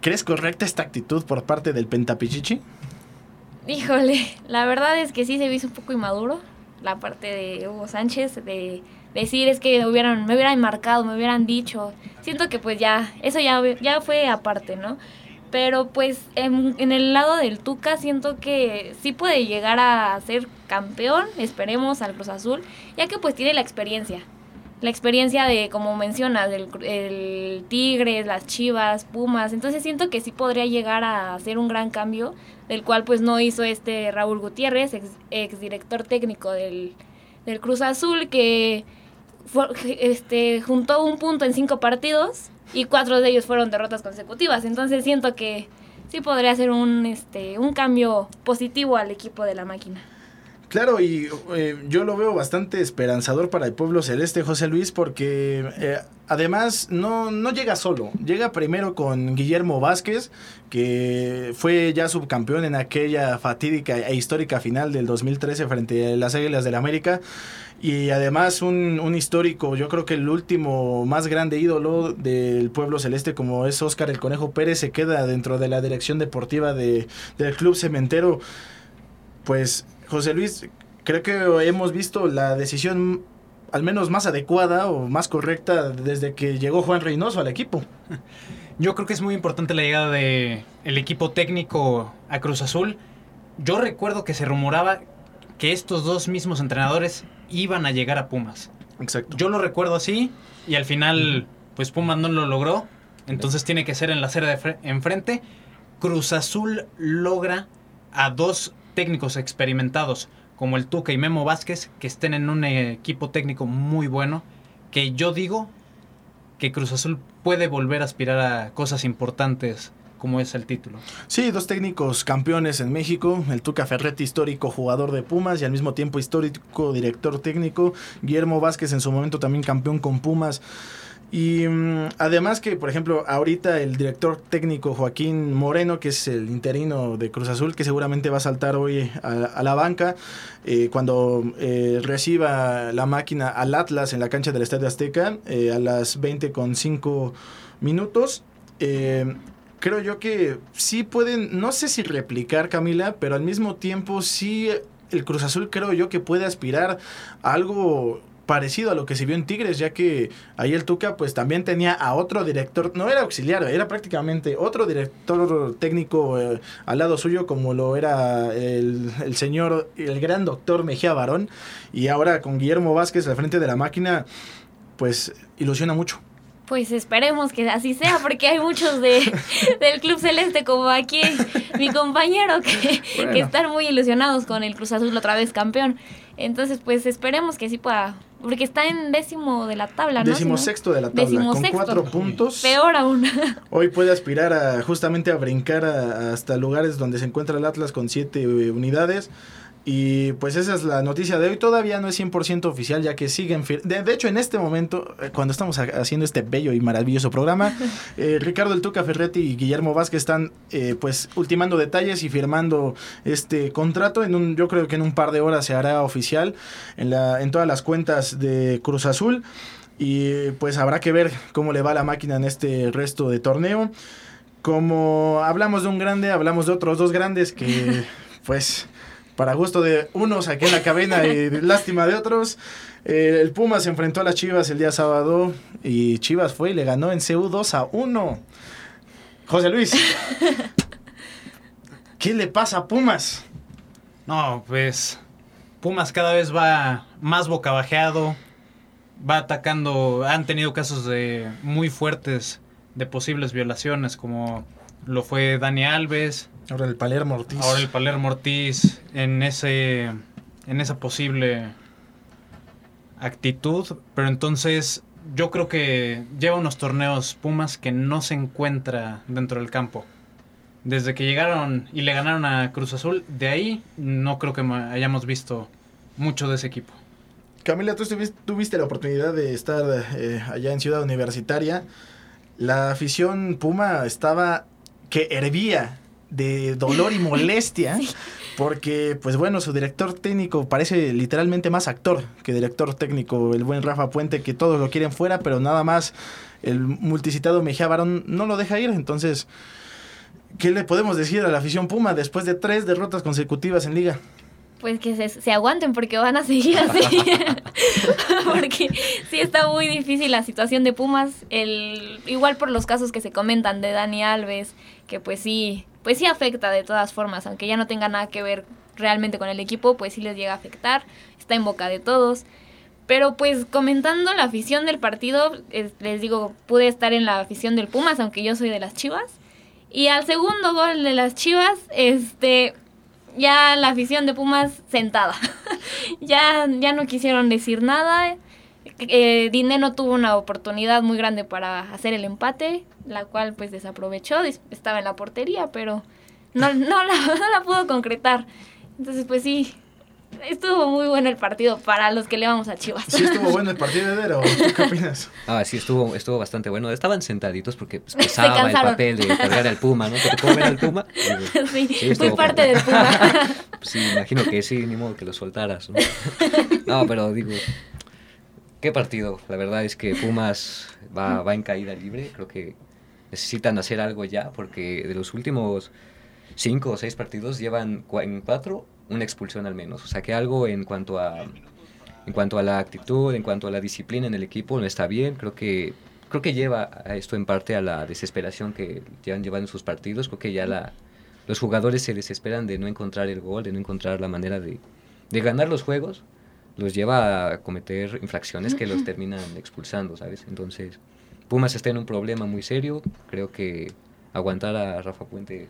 ¿Crees correcta esta actitud por parte del Pentapichichi? Híjole, la verdad es que sí se hizo un poco inmaduro la parte de Hugo Sánchez de decir es que me hubieran, me hubieran marcado, me hubieran dicho. Siento que pues ya, eso ya, ya fue aparte, ¿no? Pero pues en, el lado del Tuca siento que sí puede llegar a ser campeón, esperemos al Cruz Azul, ya que pues tiene la experiencia. La experiencia de, como mencionas, del el Tigres, las Chivas, Pumas. Entonces siento que sí podría llegar a hacer un gran cambio, del cual pues no hizo este Raúl Gutiérrez, ex, director técnico del, del Cruz Azul, que este, juntó un punto en cinco partidos y cuatro de ellos fueron derrotas consecutivas. Entonces siento que sí podría ser un, este, un cambio positivo al equipo de la máquina. Claro, y eh, yo lo veo bastante esperanzador para el pueblo celeste, José Luis, porque eh, además no, no llega solo, llega primero con Guillermo Vázquez, que fue ya subcampeón en aquella fatídica e histórica final del 2013 frente a las Águilas del América. Y además un, un, histórico, yo creo que el último más grande ídolo del pueblo celeste como es Óscar el Conejo Pérez se queda dentro de la dirección deportiva de, del Club Cementero. Pues José Luis, creo que hemos visto la decisión al menos más adecuada o más correcta desde que llegó Juan Reynoso al equipo. Yo creo que es muy importante la llegada de el equipo técnico a Cruz Azul. Yo recuerdo que se rumoraba que estos dos mismos entrenadores iban a llegar a Pumas. Exacto. Yo lo recuerdo así y al final, pues Pumas no lo logró. Entonces tiene que ser en la serie de enfrente. Cruz Azul logra a dos técnicos experimentados como el Tuca y Memo Vázquez que estén en un equipo técnico muy bueno. Que yo digo que Cruz Azul puede volver a aspirar a cosas importantes como es el título. Sí, dos técnicos campeones en México, el Tuca Ferretti, histórico jugador de Pumas y al mismo tiempo histórico director técnico, Guillermo Vázquez en su momento también campeón con Pumas. Y mm, además que, por ejemplo, ahorita el director técnico Joaquín Moreno, que es el interino de Cruz Azul, que seguramente va a saltar hoy a, la banca, eh, cuando eh, reciba la máquina al Atlas en la cancha del Estadio Azteca eh, a las 20 con 5 minutos creo yo que sí pueden, no sé si replicar Camila, pero al mismo tiempo sí el Cruz Azul creo yo que puede aspirar a algo parecido a lo que se vio en Tigres, ya que ahí el Tuca pues también tenía a otro director, no era auxiliar, era prácticamente otro director técnico eh, al lado suyo como lo era el, el, señor, el gran doctor Mejía Barón, y ahora con Guillermo Vázquez al frente de la máquina, pues ilusiona mucho. Pues esperemos que así sea, porque hay muchos de, <laughs> del Club Celeste, como aquí mi compañero, que, que, están muy ilusionados con el Cruz Azul otra vez campeón. Entonces, pues esperemos que sí pueda, porque está en décimo de la tabla, ¿no? Décimo sexto de la tabla, con cuatro puntos. Peor aún. <laughs> Hoy puede aspirar a justamente a brincar hasta lugares donde se encuentra el Atlas con siete unidades. Y pues esa es la noticia de hoy. Todavía no es 100% oficial, ya que siguen. De, de, hecho, en este momento, eh, cuando estamos haciendo este bello y maravilloso programa, <laughs> eh, Ricardo El Tuca Ferretti y Guillermo Vázquez están eh, pues ultimando detalles y firmando este contrato. En un, yo creo que en un par de horas se hará oficial en, la, en todas las cuentas de Cruz Azul. Y pues habrá que ver cómo le va la máquina en este resto de torneo. Como hablamos de un grande, hablamos de otros dos grandes que <laughs> pues para gusto de unos aquí en la cabina y <laughs> lástima de otros. Eh, el Puma se enfrentó a las Chivas el día sábado y Chivas fue y le ganó en CU 2 a 1. José Luis, <laughs> ¿qué le pasa a Pumas? No, pues Pumas cada vez va más bocabajeado, va atacando, han tenido casos de muy fuertes de posibles violaciones como lo fue Dani Alves, Ahora el Palermo Ortiz. Ahora el Palermo Ortiz en ese en esa posible actitud, pero entonces yo creo que lleva unos torneos Pumas que no se encuentra dentro del campo. Desde que llegaron y le ganaron a Cruz Azul, de ahí no creo que hayamos visto mucho de ese equipo. Camila, tú tuviste la oportunidad de estar eh, allá en Ciudad Universitaria. La afición Puma estaba que hervía de dolor y molestia. <laughs> Porque, pues bueno, su director técnico parece literalmente más actor que director técnico, el buen Rafa Puente, que todos lo quieren fuera, pero nada más el multicitado Mejía Barón no lo deja ir. Entonces, ¿qué le podemos decir a la afición Puma después de tres derrotas consecutivas en liga? Pues que se, se aguanten porque van a seguir así. <laughs> porque sí está muy difícil la situación de Pumas. El, igual por los casos que se comentan de Dani Alves, que pues sí, pues sí afecta de todas formas, aunque ya no tenga nada que ver realmente con el equipo, pues sí les llega a afectar, está en boca de todos. Pero pues comentando la afición del partido, les digo, pude estar en la afición del Pumas, aunque yo soy de las Chivas. Y al segundo gol de las Chivas, este, ya la afición de Pumas sentada. <laughs> ya, ya no quisieron decir nada. Eh, Dinero tuvo una oportunidad muy grande para hacer el empate, la cual pues desaprovechó, estaba en la portería, pero no, <laughs> no, la, no la pudo concretar. Entonces pues sí, estuvo muy bueno el partido para los que le vamos a Chivas. Sí estuvo <laughs> bueno el partido, Edero. ¿Qué opinas? Ah, sí, estuvo, estuvo bastante bueno. Estaban sentaditos porque pues, <laughs> pesaba el papel de cargar al Puma, ¿no? ¿Te ver al Puma? sí, sí fui parte del Puma. sí, imagino que sí, ni modo que lo soltaras, ¿no? No, pero digo, qué partido. La verdad es que Pumas va, va en caída libre. Creo que necesitan hacer algo ya porque de los últimos cinco o seis partidos llevan en cuatro una expulsión al menos. O sea que algo en cuanto a en cuanto a la actitud, en cuanto a la disciplina en el equipo no está bien. Creo que creo que lleva a esto en parte a la desesperación que llevan llevando sus partidos. Creo que ya la, los jugadores se desesperan de no encontrar el gol, de no encontrar la manera de, de ganar los juegos los lleva a cometer infracciones que los terminan expulsando, ¿sabes? Entonces, Pumas está en un problema muy serio. Creo que aguantar a Rafa Puente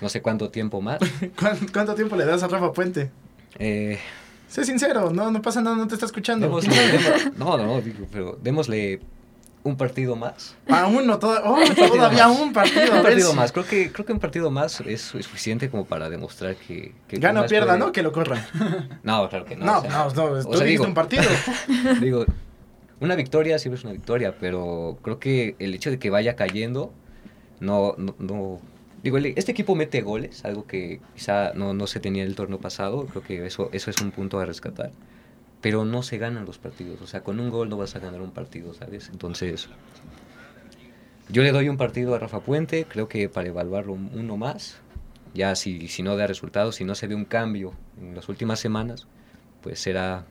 no sé cuánto tiempo más. <laughs> ¿Cuánto tiempo le das a Rafa Puente? Eh, sé sincero, no, no pasa nada, no te está escuchando. <laughs> no, no, digo, pero démosle un partido más. Ah, uno, oh, <laughs> todavía un partido. un partido más. Creo que, creo que un partido más es suficiente como para demostrar que. que Gana o pierda, ¿no? Que lo corra. <laughs> No, claro que no. No, no, no, tú digo, un partido. <laughs> digo, una victoria siempre es una victoria, pero creo que el hecho de que vaya cayendo no, no, Digo, este equipo mete goles, algo que quizá no, no se tenía el torneo pasado. Creo que eso, eso es un punto a rescatar pero no se ganan los partidos. O sea, con un gol no vas a ganar un partido, ¿sabes? Entonces, yo le doy un partido a Rafa Puente, creo que para evaluarlo uno más. Ya si, si no da resultados, si no se ve un cambio en las últimas semanas, pues será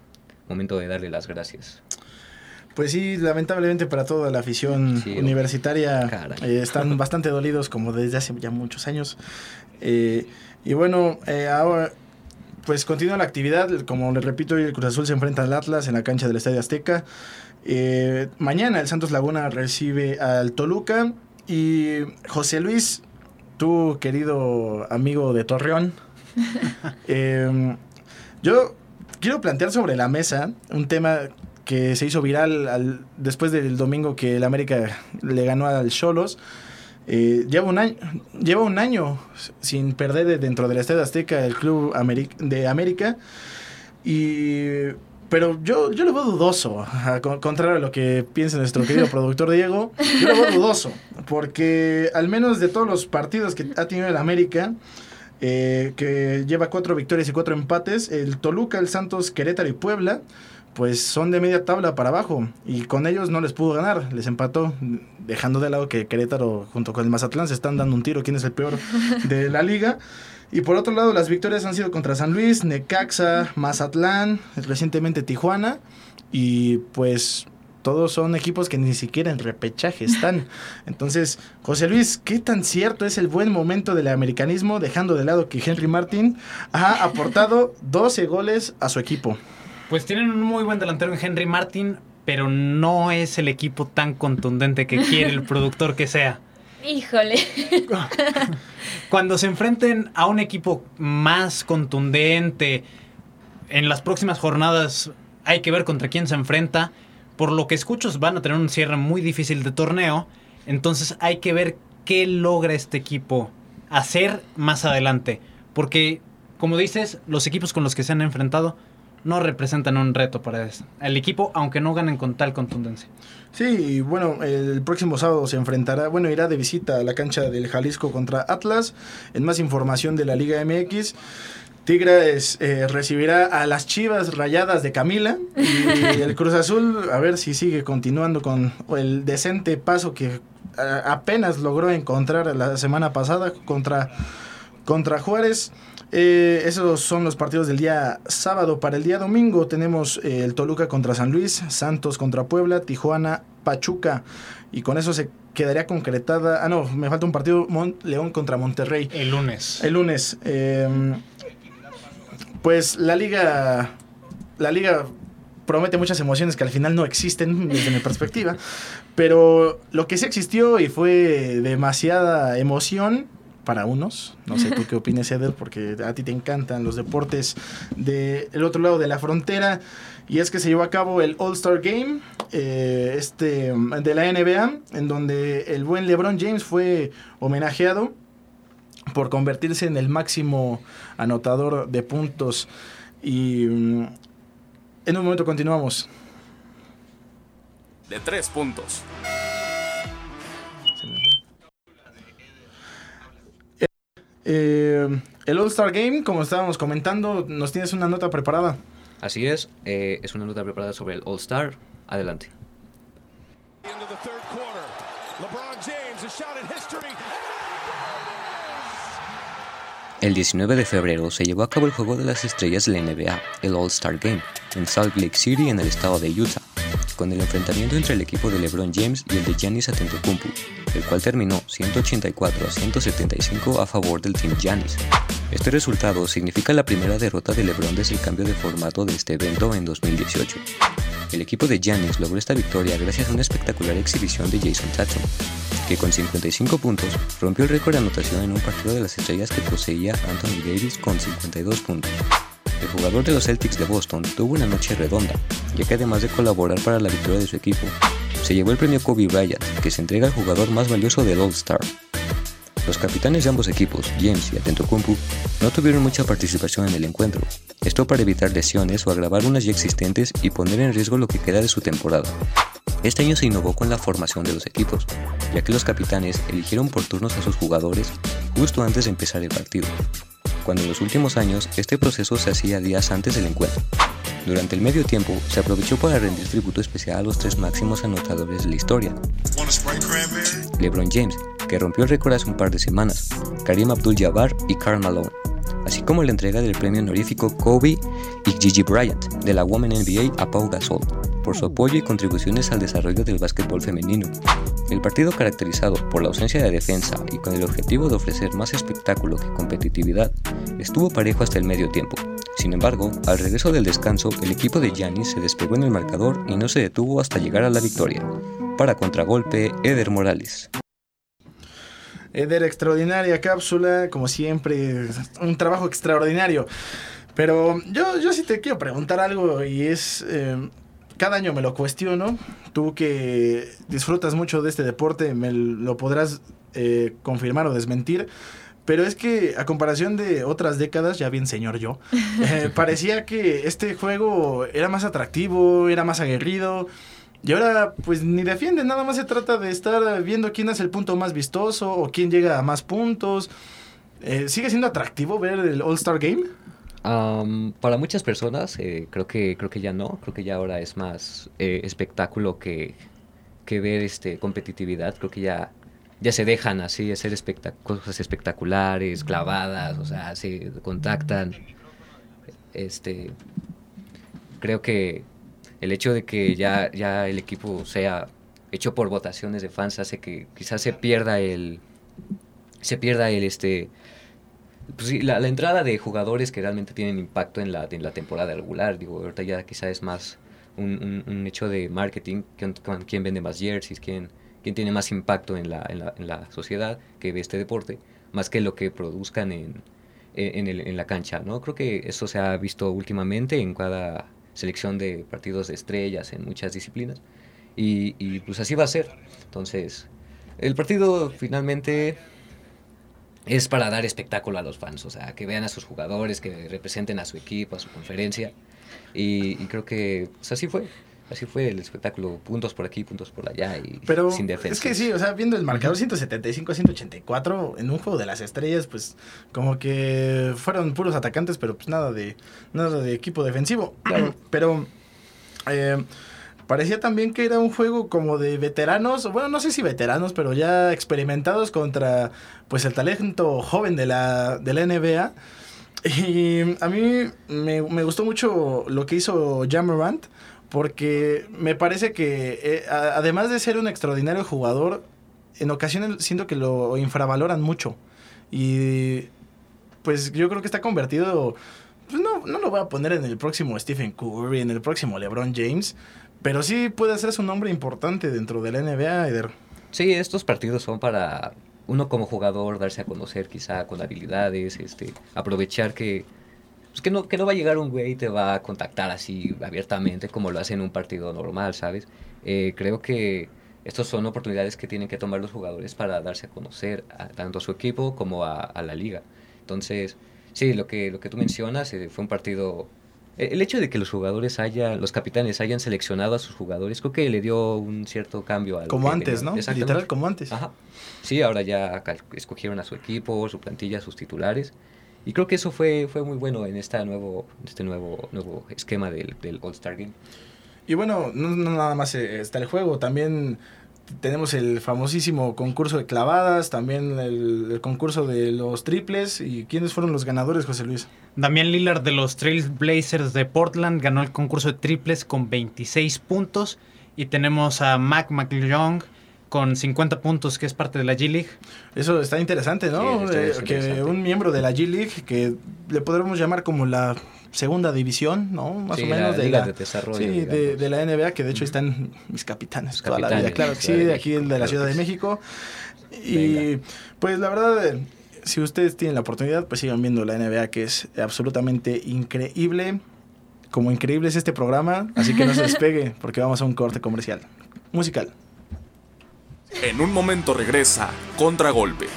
momento de darle las gracias. Pues sí, lamentablemente para toda la afición universitaria eh, están <laughs> bastante dolidos como desde hace ya muchos años. Eh, y bueno, eh, ahora pues continúa la actividad. Como les repito, el Cruz Azul se enfrenta al Atlas en la cancha del Estadio Azteca. Eh, mañana el Santos Laguna recibe al Toluca. Y José Luis, tu querido amigo de Torreón, <laughs> em, yo quiero plantear sobre la mesa un tema que se hizo viral después del domingo que el América le ganó al Cholos. Eh, lleva, un año, lleva un año sin perder dentro del Estadio Azteca el Club de América. Y, pero yo, yo lo veo dudoso, a contrario a lo que piensa nuestro querido <laughs> productor Diego. Yo lo veo dudoso, porque al menos de todos los partidos que ha tenido el América, eh, que lleva cuatro victorias y cuatro empates, el Toluca, el Santos, Querétaro y Puebla pues son de media tabla para abajo y con ellos no les pudo ganar, les empató, dejando de lado que Querétaro junto con el Mazatlán se están dando un tiro, quién es el peor <laughs> de la liga. Y por otro lado, las victorias han sido contra San Luis, Necaxa, Mazatlán, recientemente Tijuana y pues todos son equipos que ni siquiera en repechaje están. <laughs> Entonces, José Luis, ¿qué tan cierto es el buen momento del americanismo, dejando de lado que Henry Martin ha aportado 12 goles a su equipo? Pues tienen un muy buen delantero en Henry Martin, pero no es el equipo tan contundente que quiere el productor que sea. Híjole. <laughs> Cuando se enfrenten a un equipo más contundente, en las próximas jornadas hay que ver contra quién se enfrenta. Por lo que escucho, van a tener un cierre muy difícil de torneo. Entonces hay que ver qué logra este equipo hacer más adelante. Porque, como dices, los equipos con los que se han enfrentado no representan un reto para el equipo, aunque no ganen con tal contundencia. Sí, bueno, el próximo sábado se enfrentará, bueno, irá de visita a la cancha del Jalisco contra Atlas. En más información de la Liga MX. Tigres eh, recibirá a las Chivas Rayadas de Camila y el Cruz Azul a ver si sigue continuando con el decente paso que apenas logró encontrar la semana pasada contra, contra Juárez. Eh, esos son los partidos del día sábado. Para el día domingo tenemos eh, el Toluca contra San Luis, Santos contra Puebla, Tijuana, Pachuca. Y con eso se quedaría concretada. Ah, no, me falta un partido León contra Monterrey. El lunes. El lunes. Em, pues la liga. La liga promete muchas emociones que al final no existen desde mi perspectiva. Pero lo que sí existió y fue demasiada emoción para unos. No sé tú qué opinas, Eder, porque a ti te encantan los deportes del otro lado de la frontera. Y es que se llevó a cabo el All-Star Game eh, este, de la NBA, en donde el buen LeBron James fue homenajeado por convertirse en el máximo anotador de puntos. Y mm, en un momento continuamos. De tres puntos. Eh, el All-Star Game, como estábamos comentando, nos tienes una nota preparada. Así es, eh, es una nota preparada sobre el All-Star. Adelante. El 19 de febrero se llevó a cabo el juego de las estrellas de la NBA, el All-Star Game, en Salt Lake City, en el estado de Utah con el enfrentamiento entre el equipo de LeBron James y el de Giannis Antetokounmpo, el cual terminó 184 a 175 a favor del Team Giannis. Este resultado significa la primera derrota de LeBron desde el cambio de formato de este evento en 2018. El equipo de Giannis logró esta victoria gracias a una espectacular exhibición de Jason Tatum, que con 55 puntos rompió el récord de anotación en un partido de las estrellas que poseía Anthony Davis con 52 puntos. El jugador de los Celtics de Boston tuvo una noche redonda, ya que además de colaborar para la victoria de su equipo, se llevó el premio Kobe Bryant, que se entrega al jugador más valioso del All-Star. Los capitanes de ambos equipos, James y Atentocumpu, no tuvieron mucha participación en el encuentro, esto para evitar lesiones o agravar unas ya existentes y poner en riesgo lo que queda de su temporada. Este año se innovó con la formación de los equipos, ya que los capitanes eligieron por turnos a sus jugadores justo antes de empezar el partido, cuando en los últimos años este proceso se hacía días antes del encuentro. Durante el medio tiempo, se aprovechó para rendir tributo especial a los tres máximos anotadores de la historia. LeBron James, que rompió el récord hace un par de semanas, Karim Abdul-Jabbar y Karl Malone, así como la entrega del premio honorífico Kobe y Gigi Bryant de la Women NBA a Pau Gasol por su apoyo y contribuciones al desarrollo del básquetbol femenino. El partido caracterizado por la ausencia de defensa y con el objetivo de ofrecer más espectáculo que competitividad, estuvo parejo hasta el medio tiempo. Sin embargo, al regreso del descanso, el equipo de Giannis se despegó en el marcador y no se detuvo hasta llegar a la victoria. Para contragolpe, Eder Morales. Eder, extraordinaria cápsula, como siempre, un trabajo extraordinario. Pero yo, yo sí te quiero preguntar algo y es, eh, cada año me lo cuestiono. Tú que disfrutas mucho de este deporte, me lo podrás eh, confirmar o desmentir. Pero es que a comparación de otras décadas, ya bien señor yo, <laughs> eh, parecía que este juego era más atractivo, era más aguerrido. Y ahora, pues ni defiende, nada más se trata de estar viendo quién es el punto más vistoso o quién llega a más puntos. Eh, ¿Sigue siendo atractivo ver el All-Star Game? para muchas personas, eh, creo, que, creo que ya no. Creo que ya ahora es más eh, espectáculo que, que, ver este, competitividad. Creo que ya, ya se dejan así hacer cosas espectaculares, clavadas, o sea, se contactan. Este, creo que el hecho de que ya, ya el equipo sea hecho por votaciones de fans hace que quizás se pierda el se pierda el este pues la, entrada de jugadores que realmente tienen impacto en la, en la temporada regular. Digo, ahorita ya quizá es más un, un, hecho de marketing, quién, vende más jerseys, quién, quién tiene más impacto en la, en, la, sociedad que ve este deporte, más que lo que produzcan en, en la cancha. ¿no? Creo que eso se ha visto últimamente en cada selección de partidos de estrellas en muchas disciplinas. Y, y pues así va a ser. Entonces, el partido finalmente es para dar espectáculo a los fans, o sea, que vean a sus jugadores, que representen a su equipo, a su conferencia. Y, creo que pues, así fue. Así fue el espectáculo, puntos por aquí, puntos por allá y Pero sin defensa. Es que sí, o sea, viendo el marcador 175 a 184 en un juego de las estrellas, pues como que fueron puros atacantes, pero pues nada de nada de equipo defensivo. Claro. Pero eh, Parecía también que era un juego como de veteranos, bueno, no sé si veteranos, pero ya experimentados contra pues el talento joven de la, de la NBA. Y a mí me, gustó mucho lo que hizo Jammerant, porque me parece que eh, además de ser un extraordinario jugador, en ocasiones siento que lo infravaloran mucho. Y pues yo creo que está convertido, pues no, no lo voy a poner en el próximo Stephen Curry, en el próximo LeBron James, pero sí puede ser un nombre importante dentro de la NBA, Eder. Sí, estos partidos son para uno como jugador darse a conocer quizá con habilidades, este, aprovechar que, pues que, no, que no va a llegar un güey y te va a contactar así abiertamente como lo hace en un partido normal, ¿sabes? Eh, creo que estas son oportunidades que tienen que tomar los jugadores para darse a conocer tanto a su equipo como a, la liga. Entonces, sí, lo que, lo que tú mencionas eh, fue un partido eh, el hecho de que los jugadores hayan, los capitanes hayan seleccionado a sus jugadores, creo que le dio un cierto cambio al. Como antes, ¿no? Literal, como antes. Ajá. Sí, ahora ya escogieron a su equipo, su plantilla, sus titulares. Y creo que eso fue, fue muy bueno en esta nuevo, este nuevo, nuevo esquema del, del All-Star Game. Y bueno, no, nada más eh, está el juego, también tenemos el famosísimo concurso de clavadas, también el, concurso de los triples. ¿Y quiénes fueron los ganadores, José Luis? Damián Lillard de los Trailblazers de Portland ganó el concurso de triples con 26 puntos. Y tenemos a Mac McLeong con 50 puntos, que es parte de la G-League. Eso está interesante, ¿no? Eh, que un miembro de la G-League, que le podremos llamar como la segunda división, ¿no? Más o menos de la, de desarrollo. Sí, de, la NBA, que de hecho están mis capitanes, toda la vida, claro que sí, de aquí de la Ciudad de México. Y pues la verdad, si ustedes tienen la oportunidad, pues sigan viendo la NBA, que es absolutamente increíble. Como increíble es este programa, así que no se <laughs> despegue, porque vamos a un corte comercial. Musical. En un momento regresa Contragolpe.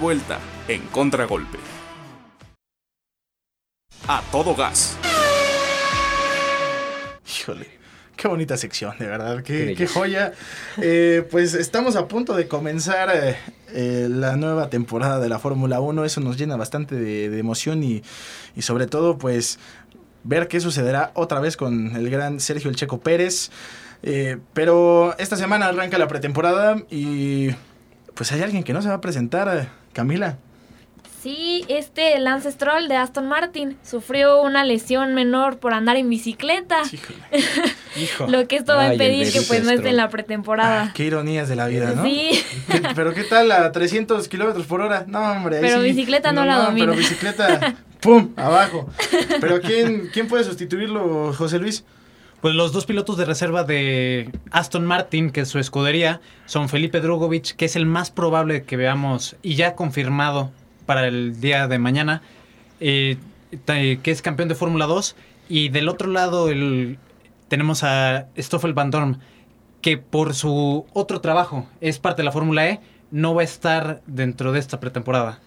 Vuelta en Contragolpe. A todo gas. Híjole. Qué bonita sección, de verdad, qué, joya. Eh, pues estamos a punto de comenzar eh, eh, la nueva temporada de la Fórmula 1, eso nos llena bastante de, emoción y, y, sobre todo pues ver qué sucederá otra vez con el gran Sergio El Checo Pérez. pero esta semana arranca la pretemporada y pues hay alguien que no se va a presentar, Camila. Sí, este Lance Stroll de Aston Martin sufrió una lesión menor por andar en bicicleta. <laughs> Hijo. Lo que esto va a impedir que pues no esté en la pretemporada. Ah, qué ironías de la vida, ¿no? Sí. pero qué tal a 300 kilómetros por hora. No, hombre. Pero bicicleta no, la domina. Pero bicicleta, ¡pum! Abajo. Pero ¿quién, ¿quién puede sustituirlo, José Luis? Pues los dos pilotos de reserva de Aston Martin, que es su escudería, son Felipe Drogovic, que es el más probable que veamos y ya confirmado para el día de mañana, eh, que es campeón de Fórmula 2. Y del otro lado tenemos a Stoffel Van Dorn, que por su otro trabajo, es parte de la Fórmula E, no va a estar dentro de esta pretemporada.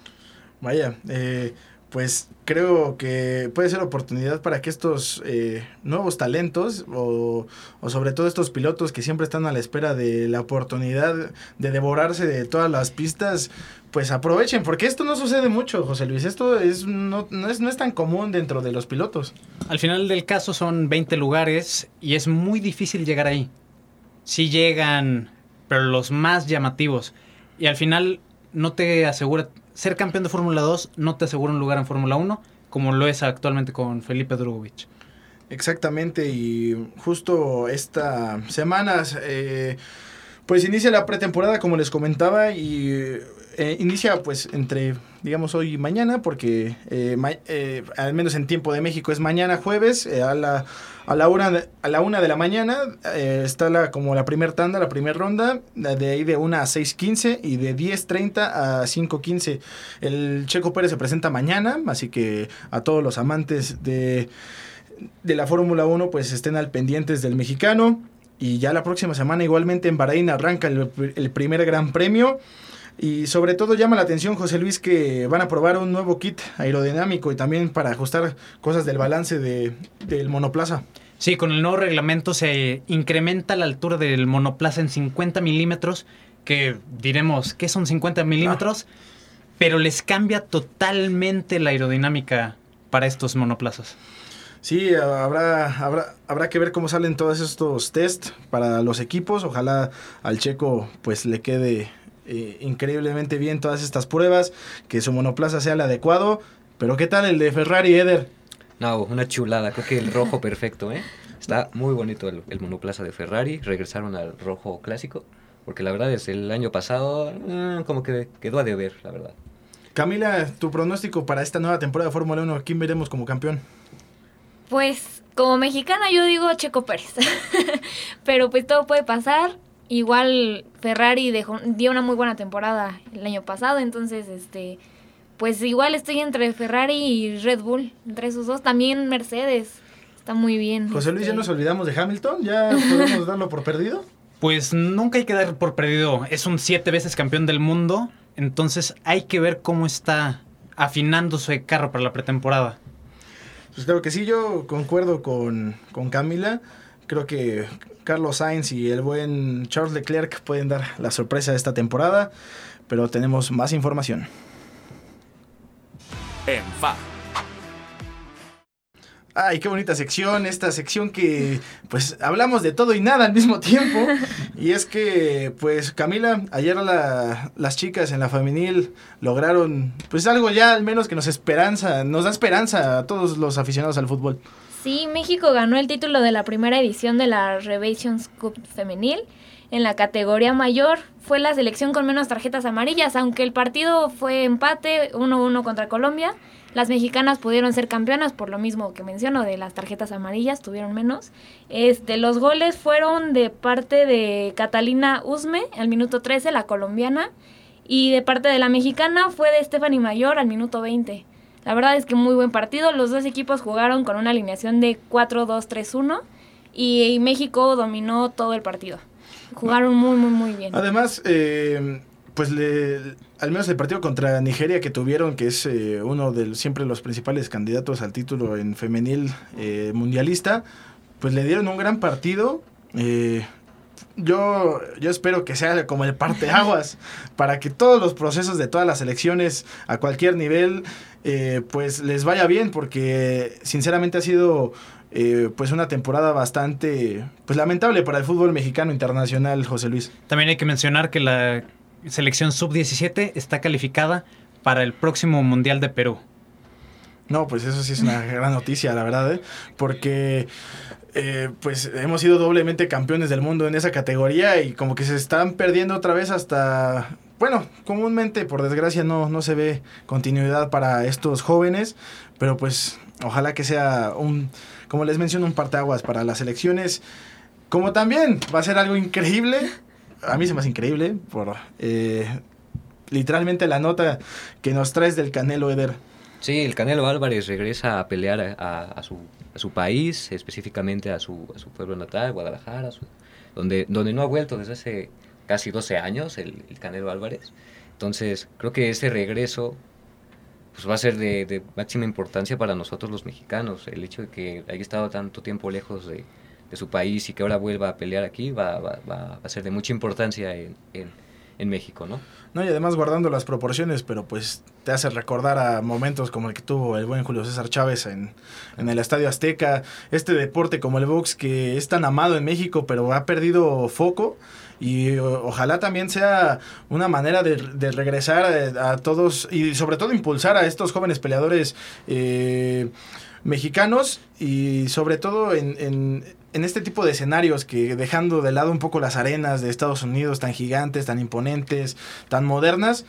Vaya, eh, pues creo que puede ser oportunidad para que estos eh, nuevos talentos o, sobre todo estos pilotos que siempre están a la espera de la oportunidad de devorarse de todas las pistas, pues aprovechen, porque esto no sucede mucho, José Luis. Esto es no, no, es, no es tan común dentro de los pilotos. Al final del caso son 20 lugares y es muy difícil llegar ahí. Sí llegan, pero los más llamativos. Y al final no te asegura, ser campeón de Fórmula 2 no te asegura un lugar en Fórmula 1, como lo es actualmente con Felipe Drugovich. Exactamente, y justo esta semana... Eh, pues inicia la pretemporada, como les comentaba, y eh, inicia pues entre, digamos, hoy y mañana, porque eh, eh, al menos en tiempo de México es mañana jueves, a, la, a, la una de, a la una de la mañana está la, como la primera tanda, la primera ronda, de ahí de 1 a 6.15 y de 10.30 a 5.15. El Checo Pérez se presenta mañana, así que a todos los amantes de, de la Fórmula 1 pues estén al pendientes del mexicano. Y ya la próxima semana igualmente en Bahrein arranca el, primer gran premio. Y sobre todo llama la atención, José Luis, que van a probar un nuevo kit aerodinámico y también para ajustar cosas del balance de, del monoplaza. Sí, con el nuevo reglamento se incrementa la altura del monoplaza en 50 milímetros, que diremos, ¿qué son 50 milímetros? Pero les cambia totalmente la aerodinámica para estos monoplazas. Sí, habrá, habrá, habrá que ver cómo salen todos estos test para los equipos. Ojalá al checo pues le quede eh, increíblemente bien todas estas pruebas, que su monoplaza sea el adecuado. Pero ¿qué tal el de Ferrari, Eder? No, una chulada, creo que el rojo perfecto, ¿eh? Está muy bonito el, monoplaza de Ferrari, regresaron al rojo clásico, porque la verdad es el año pasado mm, como que quedó a deber, la verdad. Camila, tu pronóstico para esta nueva temporada de Fórmula 1, ¿quién veremos como campeón? Pues como mexicana yo digo Checo Pérez, <laughs> pero pues todo puede pasar. Igual Ferrari dejó, dio una muy buena temporada el año pasado, entonces este pues igual estoy entre Ferrari y Red Bull, entre esos dos. También Mercedes está muy bien. José Luis, ya este. nos olvidamos de Hamilton, ya podemos darlo por perdido. <laughs> Pues nunca hay que dar por perdido. Es un siete veces campeón del mundo, entonces hay que ver cómo está afinando su carro para la pretemporada. Pues claro que sí, yo concuerdo con, con Camila. Creo que Carlos Sainz y el buen Charles Leclerc pueden dar la sorpresa de esta temporada, pero tenemos más información. En FA. Ay, qué bonita sección, esta sección que pues hablamos de todo y nada al mismo tiempo. <laughs> Y es que pues Camila, ayer las chicas en la femenil lograron pues algo ya al menos que nos esperanza, nos da esperanza a todos los aficionados al fútbol. Sí, México ganó el título de la primera edición de la Revations Cup femenil. En la categoría mayor fue la selección con menos tarjetas amarillas, aunque el partido fue empate 1-1 contra Colombia. Las mexicanas pudieron ser campeonas por lo mismo que menciono de las tarjetas amarillas, tuvieron menos. Este, los goles fueron de parte de Catalina Usme al minuto 13, la colombiana, y de parte de la mexicana fue de Stephanie Mayor al minuto 20. La verdad es que muy buen partido, los dos equipos jugaron con una alineación de 4-2-3-1 y México dominó todo el partido. Jugaron muy, muy, muy bien. Además, eh, pues le, al menos el partido contra Nigeria que tuvieron, que es eh, uno de siempre los principales candidatos al título en femenil eh, mundialista, pues le dieron un gran partido. Eh, yo, yo espero que sea como el parteaguas <laughs> para que todos los procesos de todas las elecciones a cualquier nivel pues les vaya bien porque sinceramente ha sido pues una temporada bastante pues lamentable para el fútbol mexicano internacional José Luis también hay que mencionar que la selección sub-17 está calificada para el próximo Mundial de Perú. No, pues eso sí es una gran noticia, la verdad, ¿eh? porque eh, pues hemos sido doblemente campeones del mundo en esa categoría y como que se están perdiendo otra vez hasta... Bueno, comúnmente, por desgracia, no, no se ve continuidad para estos jóvenes, pero pues ojalá que sea un, como les menciono, un parteaguas para las elecciones. Como también va a ser algo increíble a mí se me hace increíble por eh, literalmente la nota que nos traes del Canelo Eder. Sí, el Canelo Álvarez regresa a pelear a, su, a su, país, específicamente a su, su, pueblo natal, Guadalajara, donde, donde no ha vuelto desde hace casi 12 años el, Canelo Álvarez. Entonces, creo que ese regreso pues va a ser de, máxima importancia para nosotros los mexicanos. El hecho de que haya estado tanto tiempo lejos de, su país y que ahora vuelva a pelear aquí va, a ser de mucha importancia en, México, ¿no? No, y además guardando las proporciones, pero pues te hace recordar a momentos como el que tuvo el buen Julio César Chávez en, en, el Estadio Azteca, este deporte como el box que es tan amado en México, pero ha perdido foco. Y ojalá también sea una manera de, regresar a, a, todos y sobre todo impulsar a estos jóvenes peleadores eh, mexicanos y sobre todo en, en, en, este tipo de escenarios que dejando de lado un poco las arenas de Estados Unidos tan gigantes, tan imponentes, tan modernas,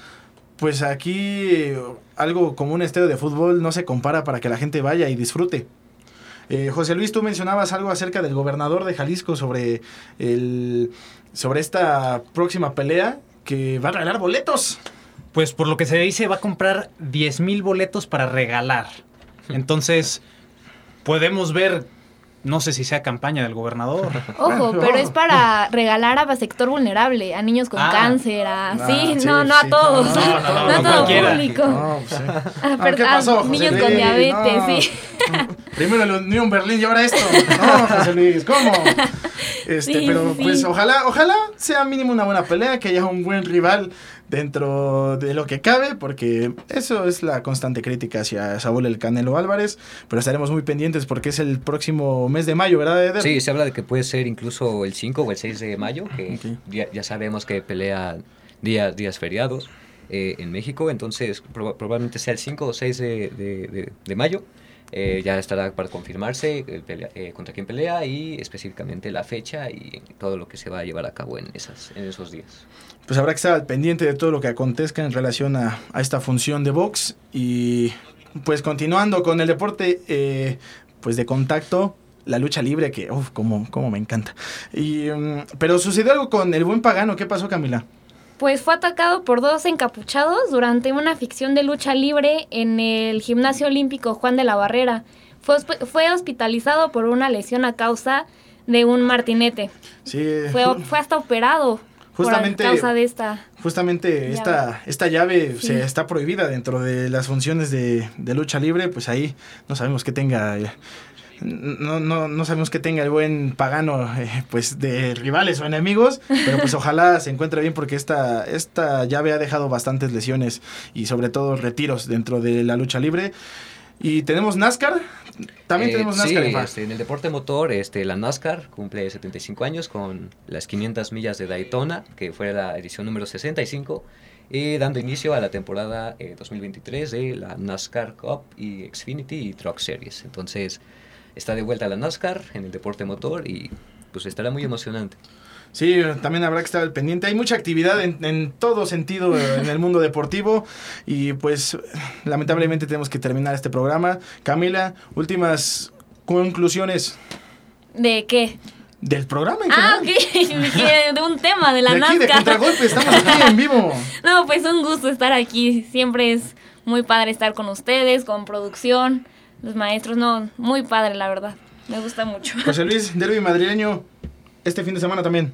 pues aquí algo como un estadio de fútbol no se compara para que la gente vaya y disfrute. Eh, José Luis, tú mencionabas algo acerca del gobernador de Jalisco sobre, el, sobre esta próxima pelea que va a regalar boletos. Pues por lo que se dice va a comprar 10 mil boletos para regalar. Entonces, podemos ver no sé si sea campaña del gobernador. <laughs> Ojo, pero es para regalar a sector vulnerable, a niños con ah. cáncer, a... Ah, sí, no, no a todos, no, a todo público. Pues ¿Qué pasó, niños con diabetes, sí. <laughs> Primero el Unión Berlín y ahora esto. <laughs> No, José Luis, ¿cómo? Este, pero pues ojalá, ojalá sea mínimo una buena pelea, que haya un buen rival dentro de lo que cabe, porque eso es la constante crítica hacia Saúl el Canelo Álvarez, pero estaremos muy pendientes porque es el próximo mes de mayo, ¿verdad, Eder? Sí, se habla de que puede ser incluso el 5 o el 6 de mayo, que ya, sabemos que pelea días, días feriados eh, en México, entonces probablemente sea el 5 o 6 de, de, mayo. Eh, ya estará para confirmarse eh, contra quién pelea y específicamente la fecha y todo lo que se va a llevar a cabo en, esas, en esos días pues habrá que estar al pendiente de todo lo que acontezca en relación a, esta función de box. Y pues continuando con el deporte eh, pues de contacto, la lucha libre, que uff, como, como me encanta. Y, mm, pero sucedió algo con el buen pagano, ¿qué pasó Camila? Pues fue atacado por dos encapuchados durante una ficción de lucha libre en el gimnasio olímpico Juan de la Barrera. Fue, fue hospitalizado por una lesión a causa de un martinete. Sí. Fue, fue hasta operado justamente, causa de esta justamente llave. esta esta llave se está prohibida dentro de las funciones de, lucha libre pues ahí no sabemos que tenga no, no, no sabemos que tenga el buen pagano eh, pues de rivales o enemigos pero pues <laughs> ojalá se encuentre bien porque esta esta llave ha dejado bastantes lesiones y sobre todo retiros dentro de la lucha libre y tenemos NASCAR. También eh, tenemos NASCAR. Sí, este, en el deporte motor, este, la NASCAR cumple 75 años con las 500 millas de Daytona, que fue la edición número 65, y dando inicio a la temporada 2023 eh, de la NASCAR Cup y Xfinity y Truck Series. Entonces, está de vuelta la NASCAR en el deporte motor y pues estará muy emocionante. Sí, también habrá que estar al pendiente. Hay mucha actividad en, todo sentido en el mundo deportivo y pues lamentablemente tenemos que terminar este programa. Camila, últimas conclusiones. ¿De qué? Del programa. ah, ok. <laughs> de un tema, de la de aquí, De contragolpe, estamos aquí en vivo. <laughs> No, pues un gusto estar aquí. Siempre es muy padre estar con ustedes, con producción, los maestros. No, muy padre, la verdad. Me gusta mucho. José Luis, derby madrileño, este fin de semana también.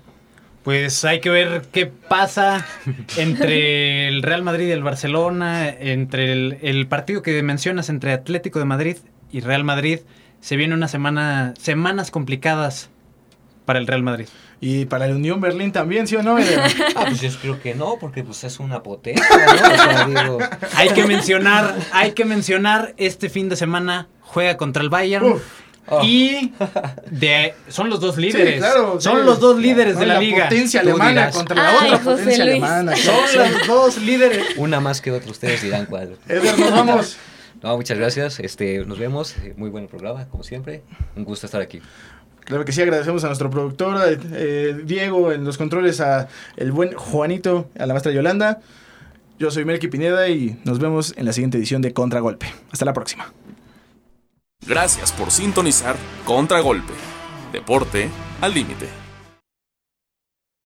Pues hay que ver qué pasa entre <laughs> el Real Madrid y el Barcelona, entre el, partido que mencionas entre Atlético de Madrid y Real Madrid. Se viene una semana, semanas complicadas para el Real Madrid. Y para el Unión Berlín también, ¿sí o no? <laughs> ah, pues yo creo que no, porque pues es una potencia, ¿no? <laughs> Hay que mencionar, hay que mencionar, este fin de semana juega contra el Bayern. Oh. Y de, son los dos líderes. son los dos líderes de la, la liga. potencia alemana contra la otra potencia alemana. Son los dos líderes. Una más que otra, ustedes dirán cuál. Edgar, nos vamos. No, muchas gracias. Este, nos vemos. Muy buen programa, como siempre. Un gusto estar aquí. Claro que sí, agradecemos a nuestro productor, eh, Diego, en los controles, a el buen Juanito, a la maestra Yolanda. Yo soy Melky Pineda y nos vemos en la siguiente edición de Contragolpe. Hasta la próxima. Gracias por sintonizar Contragolpe. Deporte al límite.